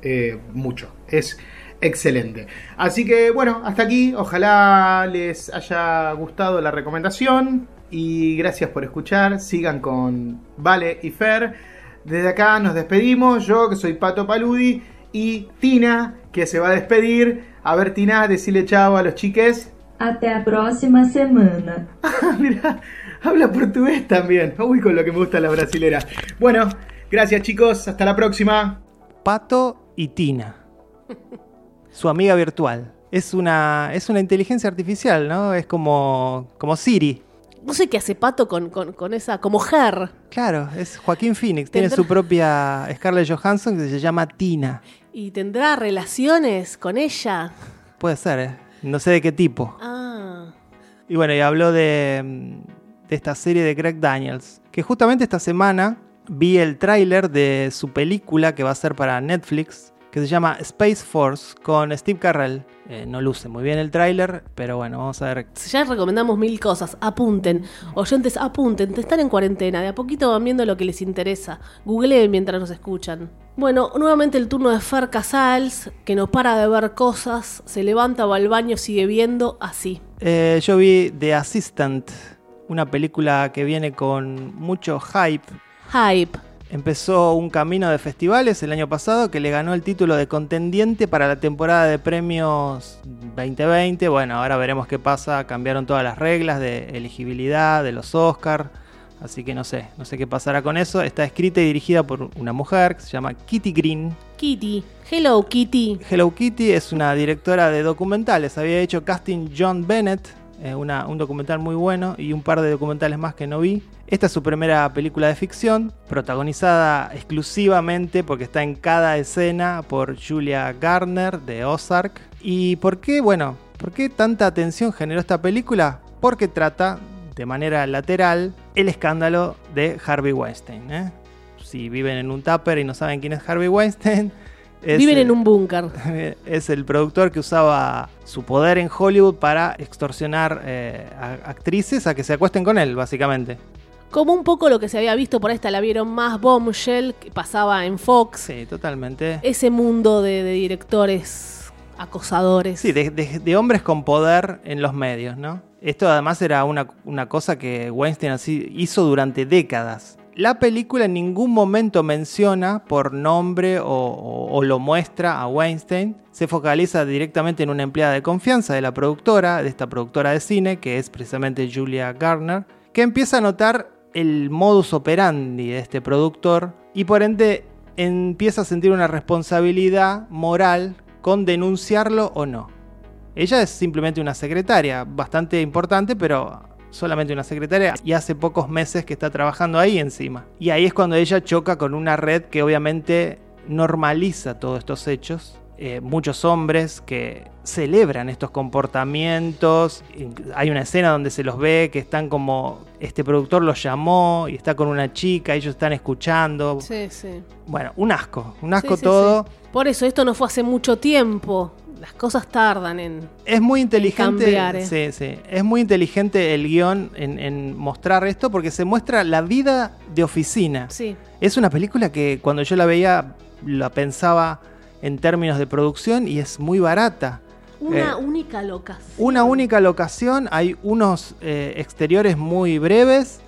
eh, mucho. Es excelente. Así que bueno, hasta aquí, ojalá les haya gustado la recomendación y gracias por escuchar. Sigan con Vale y Fer. Desde acá nos despedimos. Yo que soy Pato Paludi y Tina que se va a despedir. A ver, Tina, decirle chao a los chiques. Até a próxima semana. <laughs> Mira, habla portugués también. Uy, con lo que me gusta la brasilera. Bueno, gracias chicos. Hasta la próxima. Pato y Tina. Su amiga virtual. Es una, es una inteligencia artificial, ¿no? Es como, como Siri. No sé qué hace Pato con, con, con esa. como Her. Claro, es Joaquín Phoenix. Tiene su propia Scarlett Johansson que se llama Tina. ¿Y tendrá relaciones con ella? Puede ser, ¿eh? No sé de qué tipo. Ah. Y bueno, y habló de, de esta serie de Greg Daniels. Que justamente esta semana vi el tráiler de su película que va a ser para Netflix. Que se llama Space Force con Steve Carrell. Eh, no luce muy bien el tráiler, pero bueno, vamos a ver. Ya recomendamos mil cosas. Apunten. Oyentes, apunten. Están en cuarentena. De a poquito van viendo lo que les interesa. Googleen mientras nos escuchan. Bueno, nuevamente el turno de Fer Casals, que no para de ver cosas, se levanta, va al baño, sigue viendo, así. Eh, yo vi The Assistant, una película que viene con mucho hype. Hype. Empezó un camino de festivales el año pasado que le ganó el título de contendiente para la temporada de premios 2020. Bueno, ahora veremos qué pasa. Cambiaron todas las reglas de elegibilidad de los Oscars. Así que no sé, no sé qué pasará con eso. Está escrita y dirigida por una mujer que se llama Kitty Green. Kitty. Hello, Kitty. Hello Kitty es una directora de documentales. Había hecho casting John Bennett, eh, una- un documental muy bueno, y un par de documentales más que no vi. Esta es su primera película de ficción, protagonizada exclusivamente porque está en cada escena por Julia Garner de Ozark. ¿Y por qué? Bueno, ¿por qué tanta atención generó esta película? Porque trata de manera lateral el escándalo de Harvey Weinstein. ¿eh? Si viven en un tupper y no saben quién es Harvey Weinstein, Es, Viven en un búnker. <laughs> es el productor que usaba su poder en Hollywood para extorsionar eh, a- actrices a que se acuesten con él, básicamente. Como un poco lo que se había visto por esta, la vieron más Bombshell, que pasaba en Fox. Sí, totalmente. Ese mundo de, de directores acosadores. Sí, de, de- de hombres con poder en los medios, ¿no? Esto además era una, una cosa que Weinstein así hizo durante décadas. La película en ningún momento menciona por nombre o, lo muestra a Weinstein. Se focaliza directamente en una empleada de confianza de la productora, de esta productora de cine, que es precisamente Julia Garner, que empieza a notar el modus operandi de este productor y por ende empieza a sentir una responsabilidad moral con denunciarlo o no. Ella es simplemente una secretaria, bastante importante, pero solamente una secretaria y hace pocos meses que está trabajando ahí encima. Y ahí es cuando ella choca con una red que obviamente normaliza todos estos hechos. Eh, muchos hombres que celebran estos comportamientos. Hay una escena donde se los ve que están como, este productor los llamó y está con una chica, ellos están escuchando. Sí, sí. Bueno, un asco, un asco sí, todo. Por eso, esto no fue hace mucho tiempo. Las cosas tardan en. Es muy inteligente. cambiar, eh. sí, sí. Es muy inteligente el guion en, en mostrar esto porque se muestra la vida de oficina. Sí. Es una película que cuando yo la veía la pensaba en términos de producción y es muy barata. Una Eh, única locación. Una única locación, hay unos eh, exteriores muy breves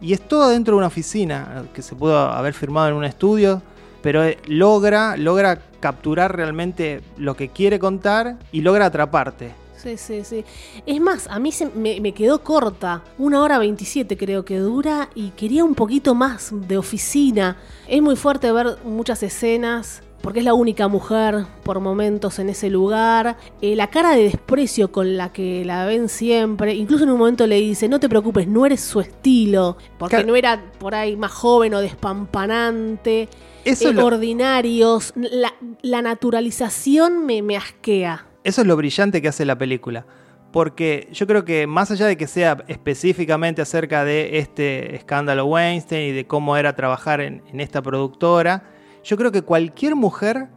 y es todo dentro de una oficina que se pudo haber firmado en un estudio, pero logra, logra capturar realmente lo que quiere contar y logra atraparte. Sí, sí, sí. Es más, a mí se me, me quedó corta. Una hora 27 creo que dura y quería un poquito más de oficina. Es muy fuerte ver muchas escenas. Porque es la única mujer por momentos en ese lugar. Eh, la cara de desprecio con la que la ven siempre. Incluso en un momento le dice, no te preocupes, no eres su estilo. Porque Claro. no era por ahí más joven o despampanante. Eso eh, es lo- ordinarios. La, la naturalización me, me asquea. Eso es lo brillante que hace la película. Porque yo creo que más allá de que sea específicamente acerca de este escándalo Weinstein y de cómo era trabajar en, en esta productora, yo creo que cualquier mujer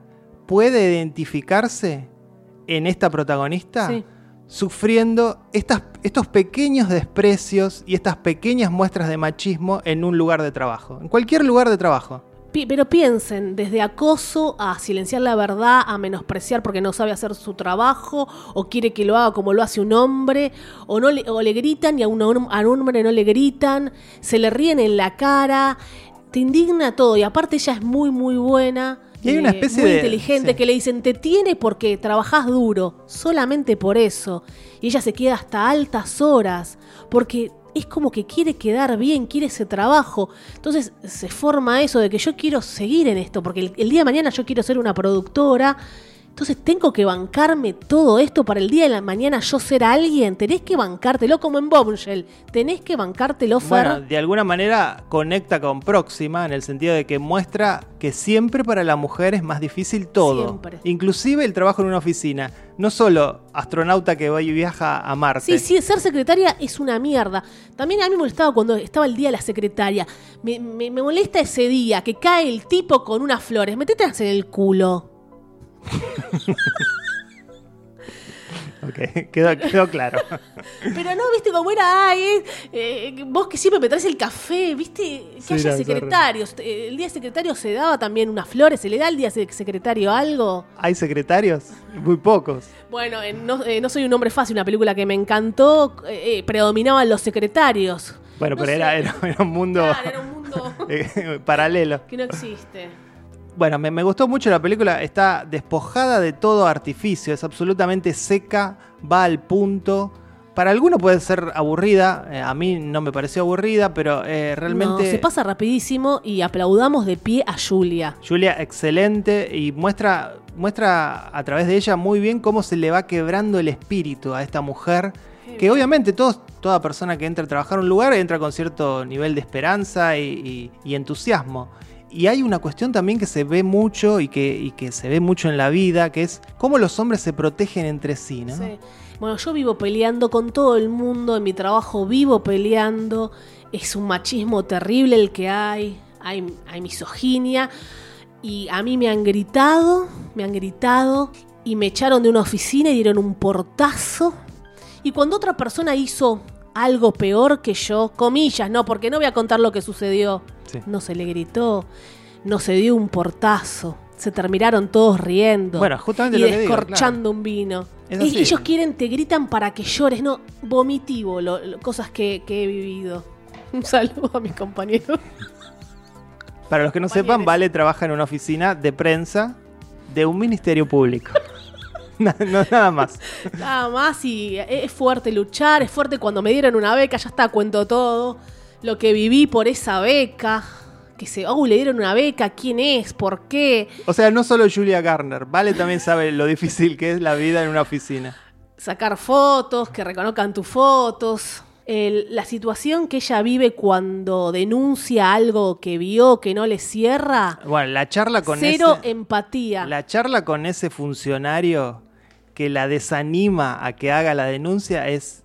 puede identificarse en esta protagonista Sí. sufriendo estas, estos pequeños desprecios y estas pequeñas muestras de machismo en un lugar de trabajo. En cualquier lugar de trabajo. Pi- Pero piensen, desde acoso a silenciar la verdad, a menospreciar porque no sabe hacer su trabajo, o quiere que lo haga como lo hace un hombre, o, no le, o le gritan y a un, hom- a un hombre no le gritan, se le ríen en la cara, te indigna todo. Y aparte ella es muy, muy buena. Y hay una eh, especie muy de- inteligente sí. que le dicen te tiene porque trabajás duro, solamente por eso. Y ella se queda hasta altas horas, porque es como que quiere quedar bien, quiere ese trabajo. Entonces se forma eso de que yo quiero seguir en esto, porque el, el día de mañana yo quiero ser una productora. Entonces tengo que bancarme todo esto para el día de la mañana yo ser alguien. Tenés que bancártelo como en Bombshell. Tenés que bancártelo, Fer. Bueno, de alguna manera conecta con Próxima en el sentido de que muestra que siempre para la mujer es más difícil todo. Siempre. Inclusive el trabajo en una oficina. No solo astronauta que va y viaja a Marte. Sí, sí, ser secretaria es una mierda. También a mí me molestaba cuando estaba el día de la secretaria. Me, me- me molesta ese día que cae el tipo con unas flores. Métetelas en el culo. <laughs> Ok, quedó, quedó claro. <laughs> Pero no, viste cómo era, ay, eh, vos que siempre me traes el café, viste, que Sí, haya secretarios. Eh, El día secretario se daba también unas flores, ¿se le da al día sec- secretario algo? ¿Hay secretarios? Muy pocos. Bueno, en no, eh, No soy un hombre fácil, una película que me encantó, eh, eh, predominaban los secretarios. Bueno, No pero era, era, era un mundo Claro, era un mundo <laughs> paralelo. que no existe. Bueno, me, me gustó mucho la película. Está despojada de todo artificio. Es absolutamente seca, va al punto. Para algunos puede ser aburrida. eh, a mí no me pareció aburrida, pero eh, realmente. No, se pasa rapidísimo y aplaudamos de pie a Julia. Julia, excelente. Y muestra, muestra a través de ella muy bien cómo se le va quebrando el espíritu a esta mujer. Que obviamente todos, toda persona que entra a trabajar en un lugar entra con cierto nivel de esperanza y, y- y entusiasmo. Y hay una cuestión también que se ve mucho y que, que se ve mucho en la vida, que es cómo los hombres se protegen entre sí, ¿no? Sí. Bueno, yo vivo peleando con todo el mundo, en mi trabajo vivo peleando, es un machismo terrible el que hay, hay misoginia. Y a mí me han gritado, me han gritado y me echaron de una oficina y dieron un portazo. Y cuando otra persona hizo algo peor que yo, comillas, no, porque no voy a contar lo que sucedió, Sí. no se le gritó, no se dio un portazo. Se terminaron todos riendo. Bueno, justamente y lo que digo, descorchando un vino. Y- ellos quieren, te gritan para que llores, no, vomitivo, lo- lo- cosas que, que he vivido. <laughs> Un saludo a mis compañeros. Para los que no sepan. Vale trabaja en una oficina de prensa de un ministerio público. <laughs> No, nada más. <laughs> Nada más y es fuerte luchar, es fuerte cuando me dieron una beca, ya está, cuento todo. Lo que viví por esa beca, que se, oh, le dieron una beca, ¿quién es? ¿Por qué? O sea, no solo Julia Garner, Vale también sabe lo difícil que es la vida en una oficina. Sacar fotos, que reconozcan tus fotos. El- la situación que ella vive cuando denuncia algo que vio que no le cierra. Bueno, la charla con Cero ese, empatía. la charla con ese funcionario que la desanima a que haga la denuncia es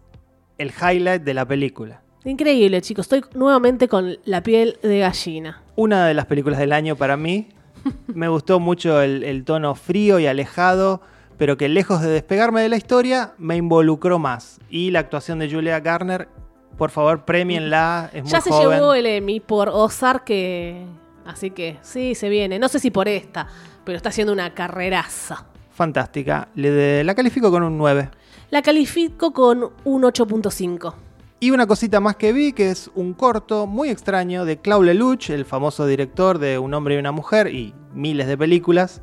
el highlight de la película. Increíble, chicos. Estoy nuevamente con la piel de gallina. Una de las películas del año para mí. <laughs> Me gustó mucho el, el tono frío y alejado, pero que lejos de despegarme de la historia, me involucró más. Y la actuación de Julia Garner, por favor, premienla. Es muy Ya se joven. llevó el Emmy por Ozark, que... así que sí, se viene. No sé si por esta, pero está haciendo una carreraza. Fantástica. Le de- la califico con un 9. La califico con un 8.5. Y una cosita más que vi, que es un corto muy extraño de Claude Lelouch, el famoso director de Un hombre y una mujer y miles de películas.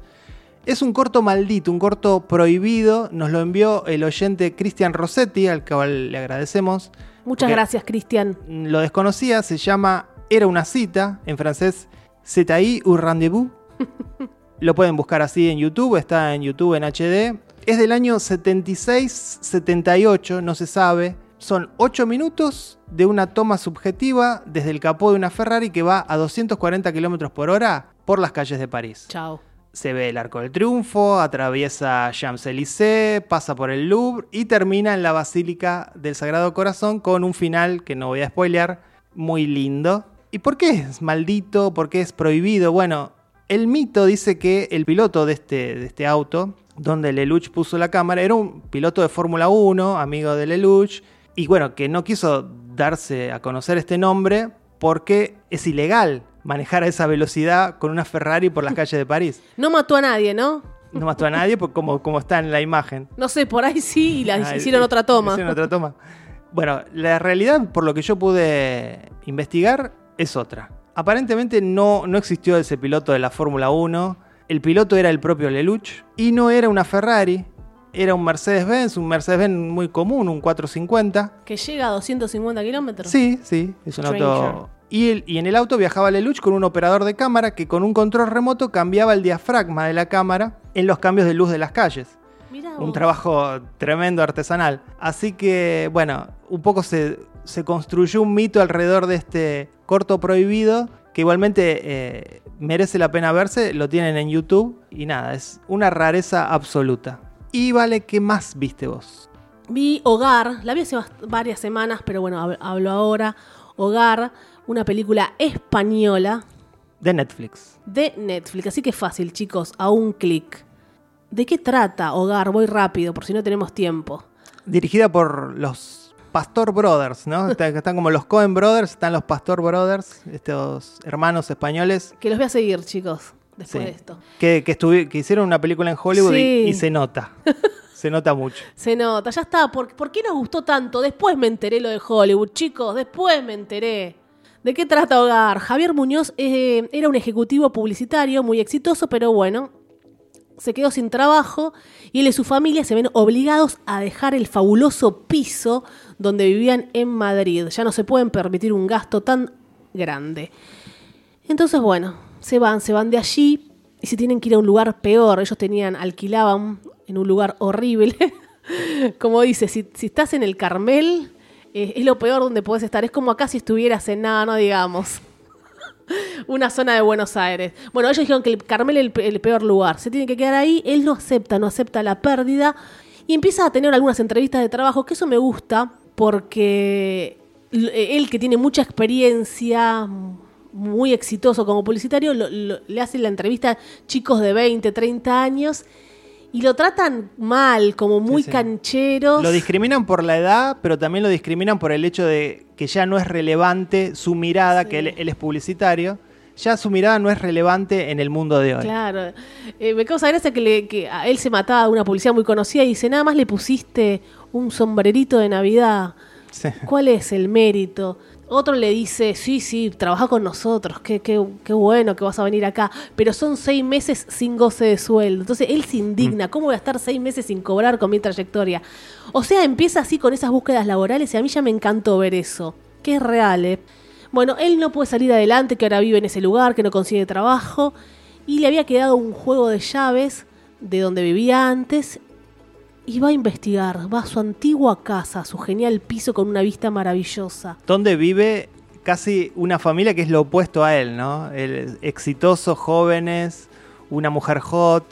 Es un corto maldito, un corto prohibido. Nos lo envió el oyente Cristian Rossetti, al cual le agradecemos. Muchas gracias, Cristian. Lo desconocía, se llama Era una cita, en francés C'est un rendezvous. <laughs> Lo pueden buscar así en YouTube, está en YouTube en HD. Es del año 76-78, no se sabe. Son 8 minutos de una toma subjetiva desde el capó de una Ferrari que va a 240 km por hora por las calles de París. Chao. Se ve el Arco del Triunfo, atraviesa Champs-Élysées, pasa por el Louvre y termina en la Basílica del Sagrado Corazón con un final que no voy a spoilear, muy lindo. ¿Y por qué es maldito? ¿Por qué es prohibido? Bueno, el mito dice que el piloto de este, de este auto, donde Lelouch puso la cámara, era un piloto de Fórmula 1, amigo de Lelouch, y bueno, que no quiso darse a conocer este nombre porque es ilegal manejar a esa velocidad con una Ferrari por las calles de París. <laughs> No mató a nadie, ¿no? No mató a nadie porque como, como está en la imagen. No sé, por ahí sí y la Ah, hicieron otra toma. Hicieron otra toma. Bueno, la realidad, por lo que yo pude investigar, es otra. Aparentemente no, no existió ese piloto de la Fórmula 1. El piloto era el propio Lelouch y no era una Ferrari. Era un Mercedes-Benz, un Mercedes-Benz muy común, un 450. Que llega a 250 kilómetros. Sí, sí, es un Stranger. auto. Y, el- y en el auto viajaba Lelouch con un operador de cámara que con un control remoto cambiaba el diafragma de la cámara en los cambios de luz de las calles. Mirá Un trabajo tremendo artesanal. Así que, bueno, un poco se, se construyó un mito alrededor de este corto prohibido que igualmente eh, merece la pena verse. Lo tienen en YouTube y nada, es una rareza absoluta. Y vale, ¿qué más viste vos? Vi Hogar, la vi hace varias semanas, pero bueno, hab- hablo ahora. Hogar, una película española De Netflix. de Netflix. Así que fácil, chicos, a un clic. ¿De qué trata Hogar? Voy rápido, por si no tenemos tiempo. Dirigida por los Pastor Brothers, ¿no? Está- Están como los Cohen Brothers, están los Pastor Brothers, estos hermanos españoles Que los voy a seguir, chicos, después Sí. de esto. que, que, que hicieron una película en Hollywood y se nota. <laughs> se nota mucho. Se nota, ya está. ¿Por, por qué nos gustó tanto? Después me enteré lo de Hollywood, chicos. Después me enteré. ¿De qué trata Hogar? Javier Muñoz eh, era un ejecutivo publicitario muy exitoso, pero bueno, se quedó sin trabajo y él y su familia se ven obligados a dejar el fabuloso piso donde vivían en Madrid. Ya no se pueden permitir un gasto tan grande. Entonces, bueno, se van, se van de allí y se tienen que ir a un lugar peor. Ellos tenían, alquilaban en un lugar horrible. <laughs> como dice, si, si estás en el Carmel, eh, es lo peor donde puedes estar. Es como acá si estuvieras en nada, no digamos. <laughs> Una zona de Buenos Aires. Bueno, ellos dijeron que el Carmel es el, pe- el peor lugar. Se tiene que quedar ahí. Él no acepta, no acepta la pérdida. Y empieza a tener algunas entrevistas de trabajo, que eso me gusta, porque l- él que tiene mucha experiencia, muy exitoso como publicitario, lo- lo- le hacen la entrevista a chicos de 20, 30 años y lo tratan mal, como muy sí. cancheros. Lo discriminan por la edad, pero también lo discriminan por el hecho de que ya no es relevante su mirada, Sí. que él, él es publicitario, ya su mirada no es relevante en el mundo de hoy. Claro. Eh, me causa gracia que, le- que a él se mataba de una publicidad muy conocida y dice, nada más le pusiste un sombrerito de Navidad. ¿Cuál es el mérito? Otro le dice, sí, sí, trabaja con nosotros, qué, qué, qué bueno que vas a venir acá, pero son seis meses sin goce de sueldo. Entonces él se indigna, ¿cómo voy a estar seis meses sin cobrar con mi trayectoria? O sea, empieza así con esas búsquedas laborales y a mí ya me encantó ver eso, que es real. ¿eh? Bueno, él no puede salir adelante, que ahora vive en ese lugar, que no consigue trabajo, y le había quedado un juego de llaves de donde vivía antes y va a investigar, va a su antigua casa, su genial piso con una vista maravillosa. Donde vive casi una familia que es lo opuesto a él, ¿no? El exitoso, jóvenes, una mujer hot.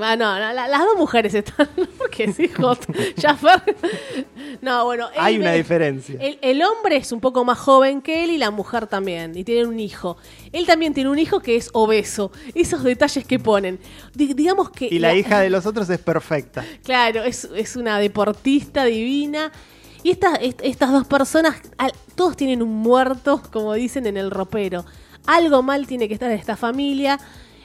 Ah, no, no, la- las dos mujeres están, <laughs> porque hot. <laughs> Jaffer. No, bueno. él Hay una diferencia. El, el hombre es un poco más joven que él y la mujer también, y tienen un hijo. Él también tiene un hijo que es obeso. Esos detalles que ponen. Di- digamos que. Y la hija de los <laughs> otros es perfecta. Claro, es, es una deportista divina. Y esta- est- estas dos personas, al- todos tienen un muerto, como dicen en el ropero. Algo mal tiene que estar en esta familia.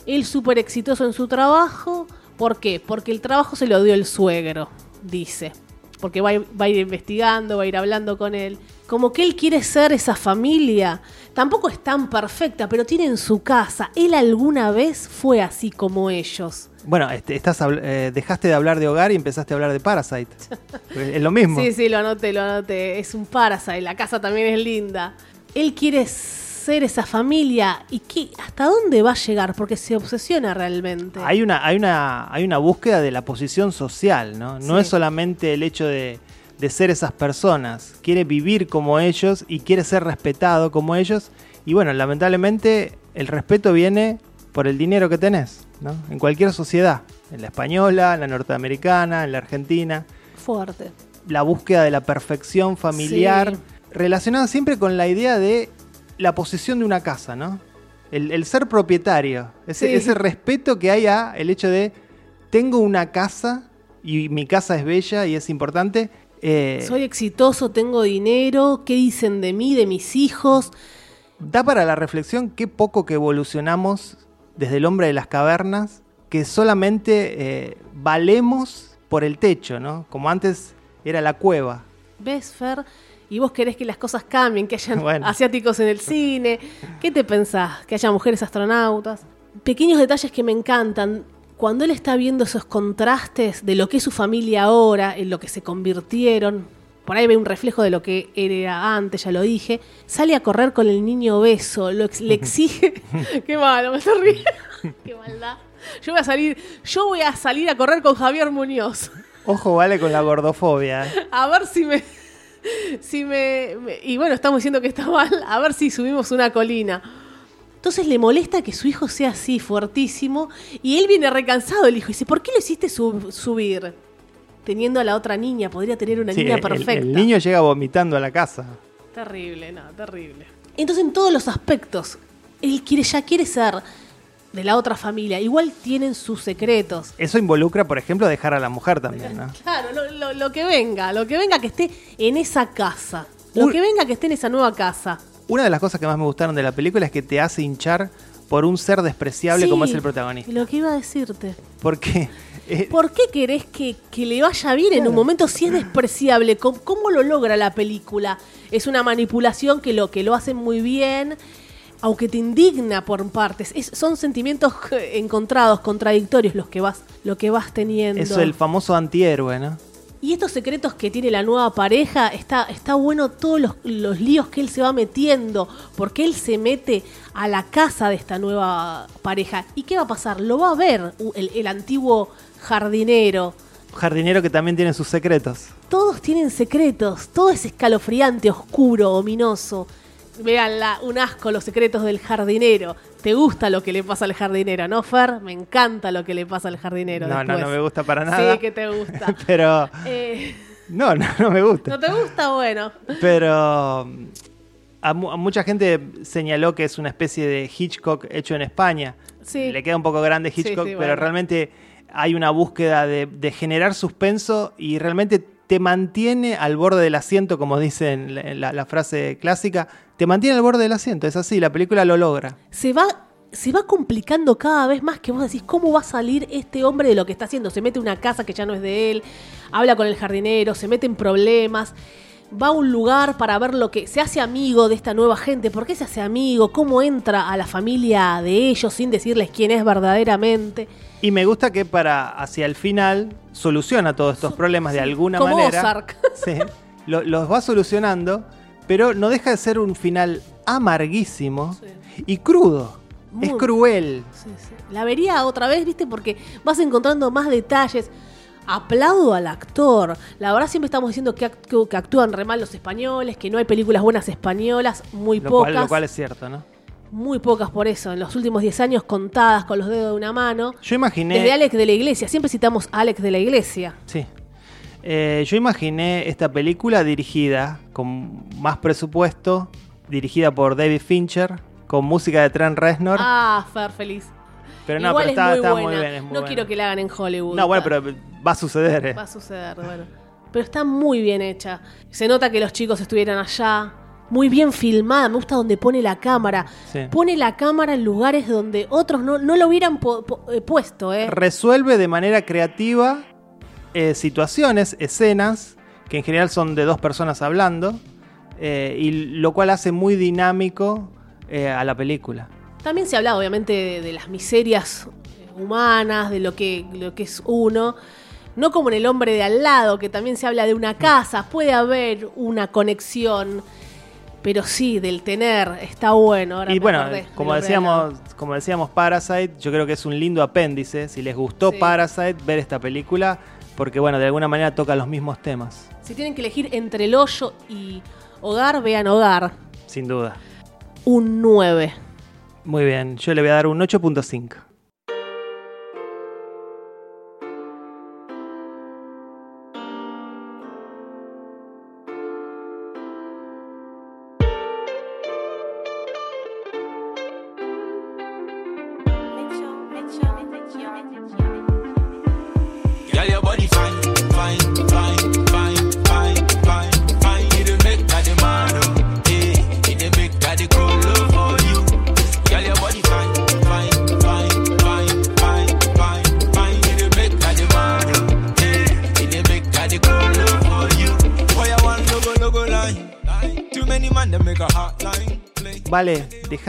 Él súper exitoso en su trabajo. ¿Por qué? Porque el trabajo se lo dio el suegro, dice. Porque va a, ir, va a ir investigando, va a ir hablando con él. Como que él quiere ser esa familia. Tampoco es tan perfecta, pero tiene en su casa. Él alguna vez fue así como ellos. Bueno, este, estás, eh, dejaste de hablar de hogar y empezaste a hablar de Parasite. es lo mismo. Sí, sí, lo anoté, lo anoté. Es un Parasite, la casa también es linda. Él quiere ser esa familia y qué, hasta dónde va a llegar porque se obsesiona realmente. Hay una, hay, una, hay una búsqueda de la posición social, ¿no? No Sí. es solamente el hecho de, de ser esas personas. Quiere vivir como ellos y quiere ser respetado como ellos. Y bueno, lamentablemente el respeto viene por el dinero que tenés, ¿no? En cualquier sociedad. En la española, en la norteamericana, en la argentina. Fuerte. La búsqueda de la perfección familiar. Sí. Relacionada siempre con la idea de la posesión de una casa, ¿no? El, el ser propietario. Ese, Sí. ese respeto que hay a el hecho de tengo una casa y mi casa es bella y es importante. eh, Soy exitoso, tengo dinero, ¿qué dicen de mí, de mis hijos? Da para la reflexión qué poco que evolucionamos desde el hombre de las cavernas, que solamente eh, valemos por el techo, ¿no? Como antes era la cueva. ¿Ves, Fer? Y vos querés que las cosas cambien, que Bueno. asiáticos en el cine. ¿Qué te pensás? Que haya mujeres astronautas. Pequeños detalles que me encantan. Cuando él está viendo esos contrastes de lo que es su familia ahora, en lo que se convirtieron, por ahí ve un reflejo de lo que era antes, ya lo dije, sale a correr con el niño obeso, lo ex- le exige... <laughs> Qué malo, me estoy riendo. <laughs> Qué maldad. Yo voy a salir, yo voy a salir a correr con Javier Muñoz. Ojo, vale con la gordofobia. A ver si me. Si me, me- Y bueno, estamos diciendo que está mal. A ver si subimos una colina. Entonces le molesta que su hijo sea así, fuertísimo. Y él viene recansado, el hijo. Y dice: ¿Por qué lo hiciste sub- subir? Teniendo a la otra niña. Podría tener una Sí, niña el- perfecta. el niño llega vomitando a la casa. Terrible, no, terrible. Entonces, en todos los aspectos, él quiere, ya quiere ser de la otra familia. Igual tienen sus secretos. Eso involucra, por ejemplo, dejar a la mujer también, ¿no? Claro, lo, lo- lo que venga, lo que venga que esté en esa casa. Lo que venga que esté en esa nueva casa. Una de las cosas que más me gustaron de la película es que te hace hinchar por un ser despreciable Sí, como es el protagonista. Lo que iba a decirte. Porque <laughs> eh, ¿Por qué querés que, que le vaya bien en un momento si es despreciable? ¿Cómo, cómo lo logra la película? Es una manipulación que lo, que lo hace muy bien, aunque te indigna por partes. Es- son sentimientos encontrados, contradictorios los que vas, lo que vas teniendo. eso el famoso antihéroe, ¿no? Y estos secretos que tiene la nueva pareja, está, está bueno todos los, los líos que él se va metiendo, porque él se mete a la casa de esta nueva pareja. ¿Y qué va a pasar? Lo va a ver el antiguo jardinero. Jardinero que también tiene sus secretos. Todos tienen secretos, todo es escalofriante, oscuro, ominoso. Vean un asco los secretos del jardinero. ¿Te gusta lo que le pasa al jardinero, no, Fer? Me encanta lo que le pasa al jardinero. No, no, después. no me gusta para nada. Sí, que te gusta. <laughs> Pero Eh, no, no, no me gusta. ¿No te gusta? Bueno. Pero A, mu- a mucha gente señaló que es una especie de Hitchcock hecho en España. Sí. Le queda un poco grande Hitchcock, sí, pero bueno. realmente hay una búsqueda de, de generar suspenso y realmente te mantiene al borde del asiento, como dicen la, la- la frase clásica, te mantiene al borde del asiento, es así, la película lo logra. se va se va complicando cada vez más que vos decís cómo va a salir este hombre de lo que está haciendo. Se mete a una casa que ya no es de él, habla con el jardinero, se mete en problemas, va a un lugar para ver lo que se hace amigo de esta nueva gente. ¿Por qué se hace amigo? ¿Cómo entra a la familia de ellos sin decirles quién es verdaderamente? Y me gusta que para hacia el final soluciona todos estos problemas de alguna como manera. Ozark. Sí, lo- los va solucionando, pero no deja de ser un final amarguísimo y crudo. Es Muy- cruel. Sí, sí. La vería otra vez, ¿viste? Porque vas encontrando más detalles. Aplaudo al actor. La verdad siempre estamos diciendo que, act- que actúan re mal los españoles, que no hay películas buenas españolas, muy Lo pocas. cual, lo cual es cierto, ¿no? Muy pocas por eso. En los últimos 10 años contadas con los dedos de una mano. Yo imaginé. Desde Alex de la Iglesia. Siempre citamos a Alex de la Iglesia. Sí. Eh, yo imaginé esta película dirigida con más presupuesto, dirigida por David Fincher, con música de Trent Reznor. Ah, Fer feliz. pero no, Igual pero es está, muy está buena. muy bien. es muy no buena. quiero que la hagan en Hollywood. No, bueno, pero va a suceder. eh. Va a suceder, bueno. Pero está muy bien hecha. Se nota que los chicos estuvieran allá. Muy bien filmada. Me gusta donde pone la cámara. Sí. Pone la cámara en lugares donde otros no, no lo hubieran eh, puesto, ¿eh? Resuelve de manera creativa eh, situaciones, escenas, que en general son de dos personas hablando, eh, y lo cual hace muy dinámico eh, a la película. También se habla, obviamente, de, de las miserias humanas, de lo que, lo que es uno. No como en el hombre de al lado, que también se habla de una casa. Puede haber una conexión. Pero sí, del tener, está bueno. Ahora y bueno, acordé como de decíamos, como decíamos Parasite, yo creo que es un lindo apéndice. Si les gustó Sí. Parasite, ver esta película, porque bueno, de alguna manera toca los mismos temas, Si tienen que elegir entre el hoyo y hogar, vean hogar. sin duda. Un 9. Muy bien, yo le voy a dar un 8.5.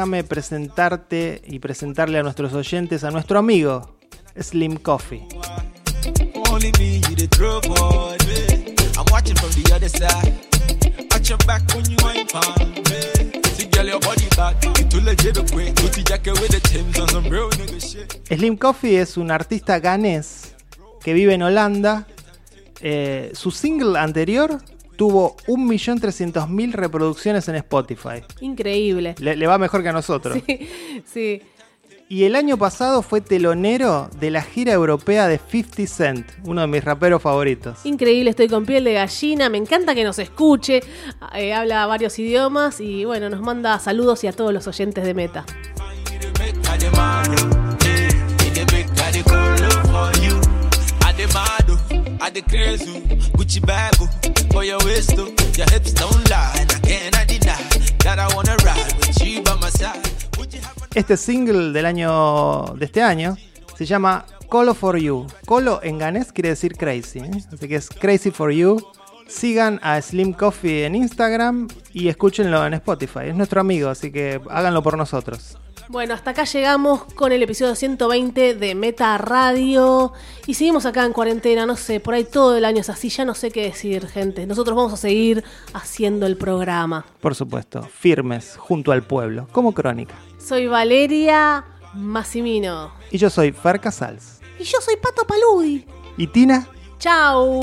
déjame presentarte y presentarle a nuestros oyentes a nuestro amigo Slim Coffee. Eh. Eh. Slim Coffee es un artista ganés que vive en Holanda. Eh, su single anterior tuvo 1.300.000 reproducciones en Spotify. Increíble. Le, le va mejor que a nosotros. Sí, sí. Y el año pasado fue telonero de la gira europea de 50 Cent, uno de mis raperos favoritos. Increíble, estoy con piel de gallina. Me encanta que nos escuche. Eh, habla varios idiomas y bueno, nos manda saludos y a todos los oyentes de Meta. Gucci bag, for your waist. Your hips don't lie, and I deny that I wanna ride with you by my side. Este single del año de este año se llama Colo for You. Colo en ganés quiere decir crazy, ¿eh? así que es Crazy for You. Sigan a Slim Coffee en Instagram y escúchenlo en Spotify. Es nuestro amigo, así que háganlo por nosotros. Bueno, hasta acá llegamos con el episodio 120 de Meta Radio. Y seguimos acá en cuarentena, no sé, por ahí todo el año es así, ya no sé qué decir, gente. Nosotros vamos a seguir haciendo el programa. Por supuesto, firmes junto al pueblo, como crónica. Soy Valeria Massimino. Y yo soy Fer Casals. Y yo soy Pato Paludi. ¿Y Tina? Chau.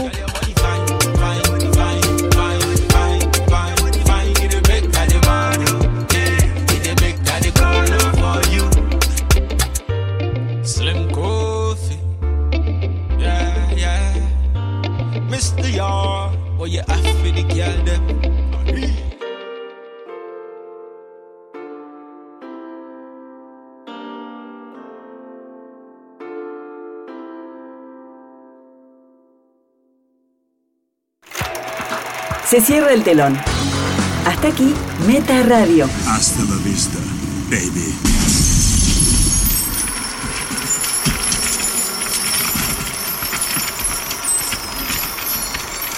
Se cierra el telón. Hasta aquí, Meta Radio. Hasta la vista, baby.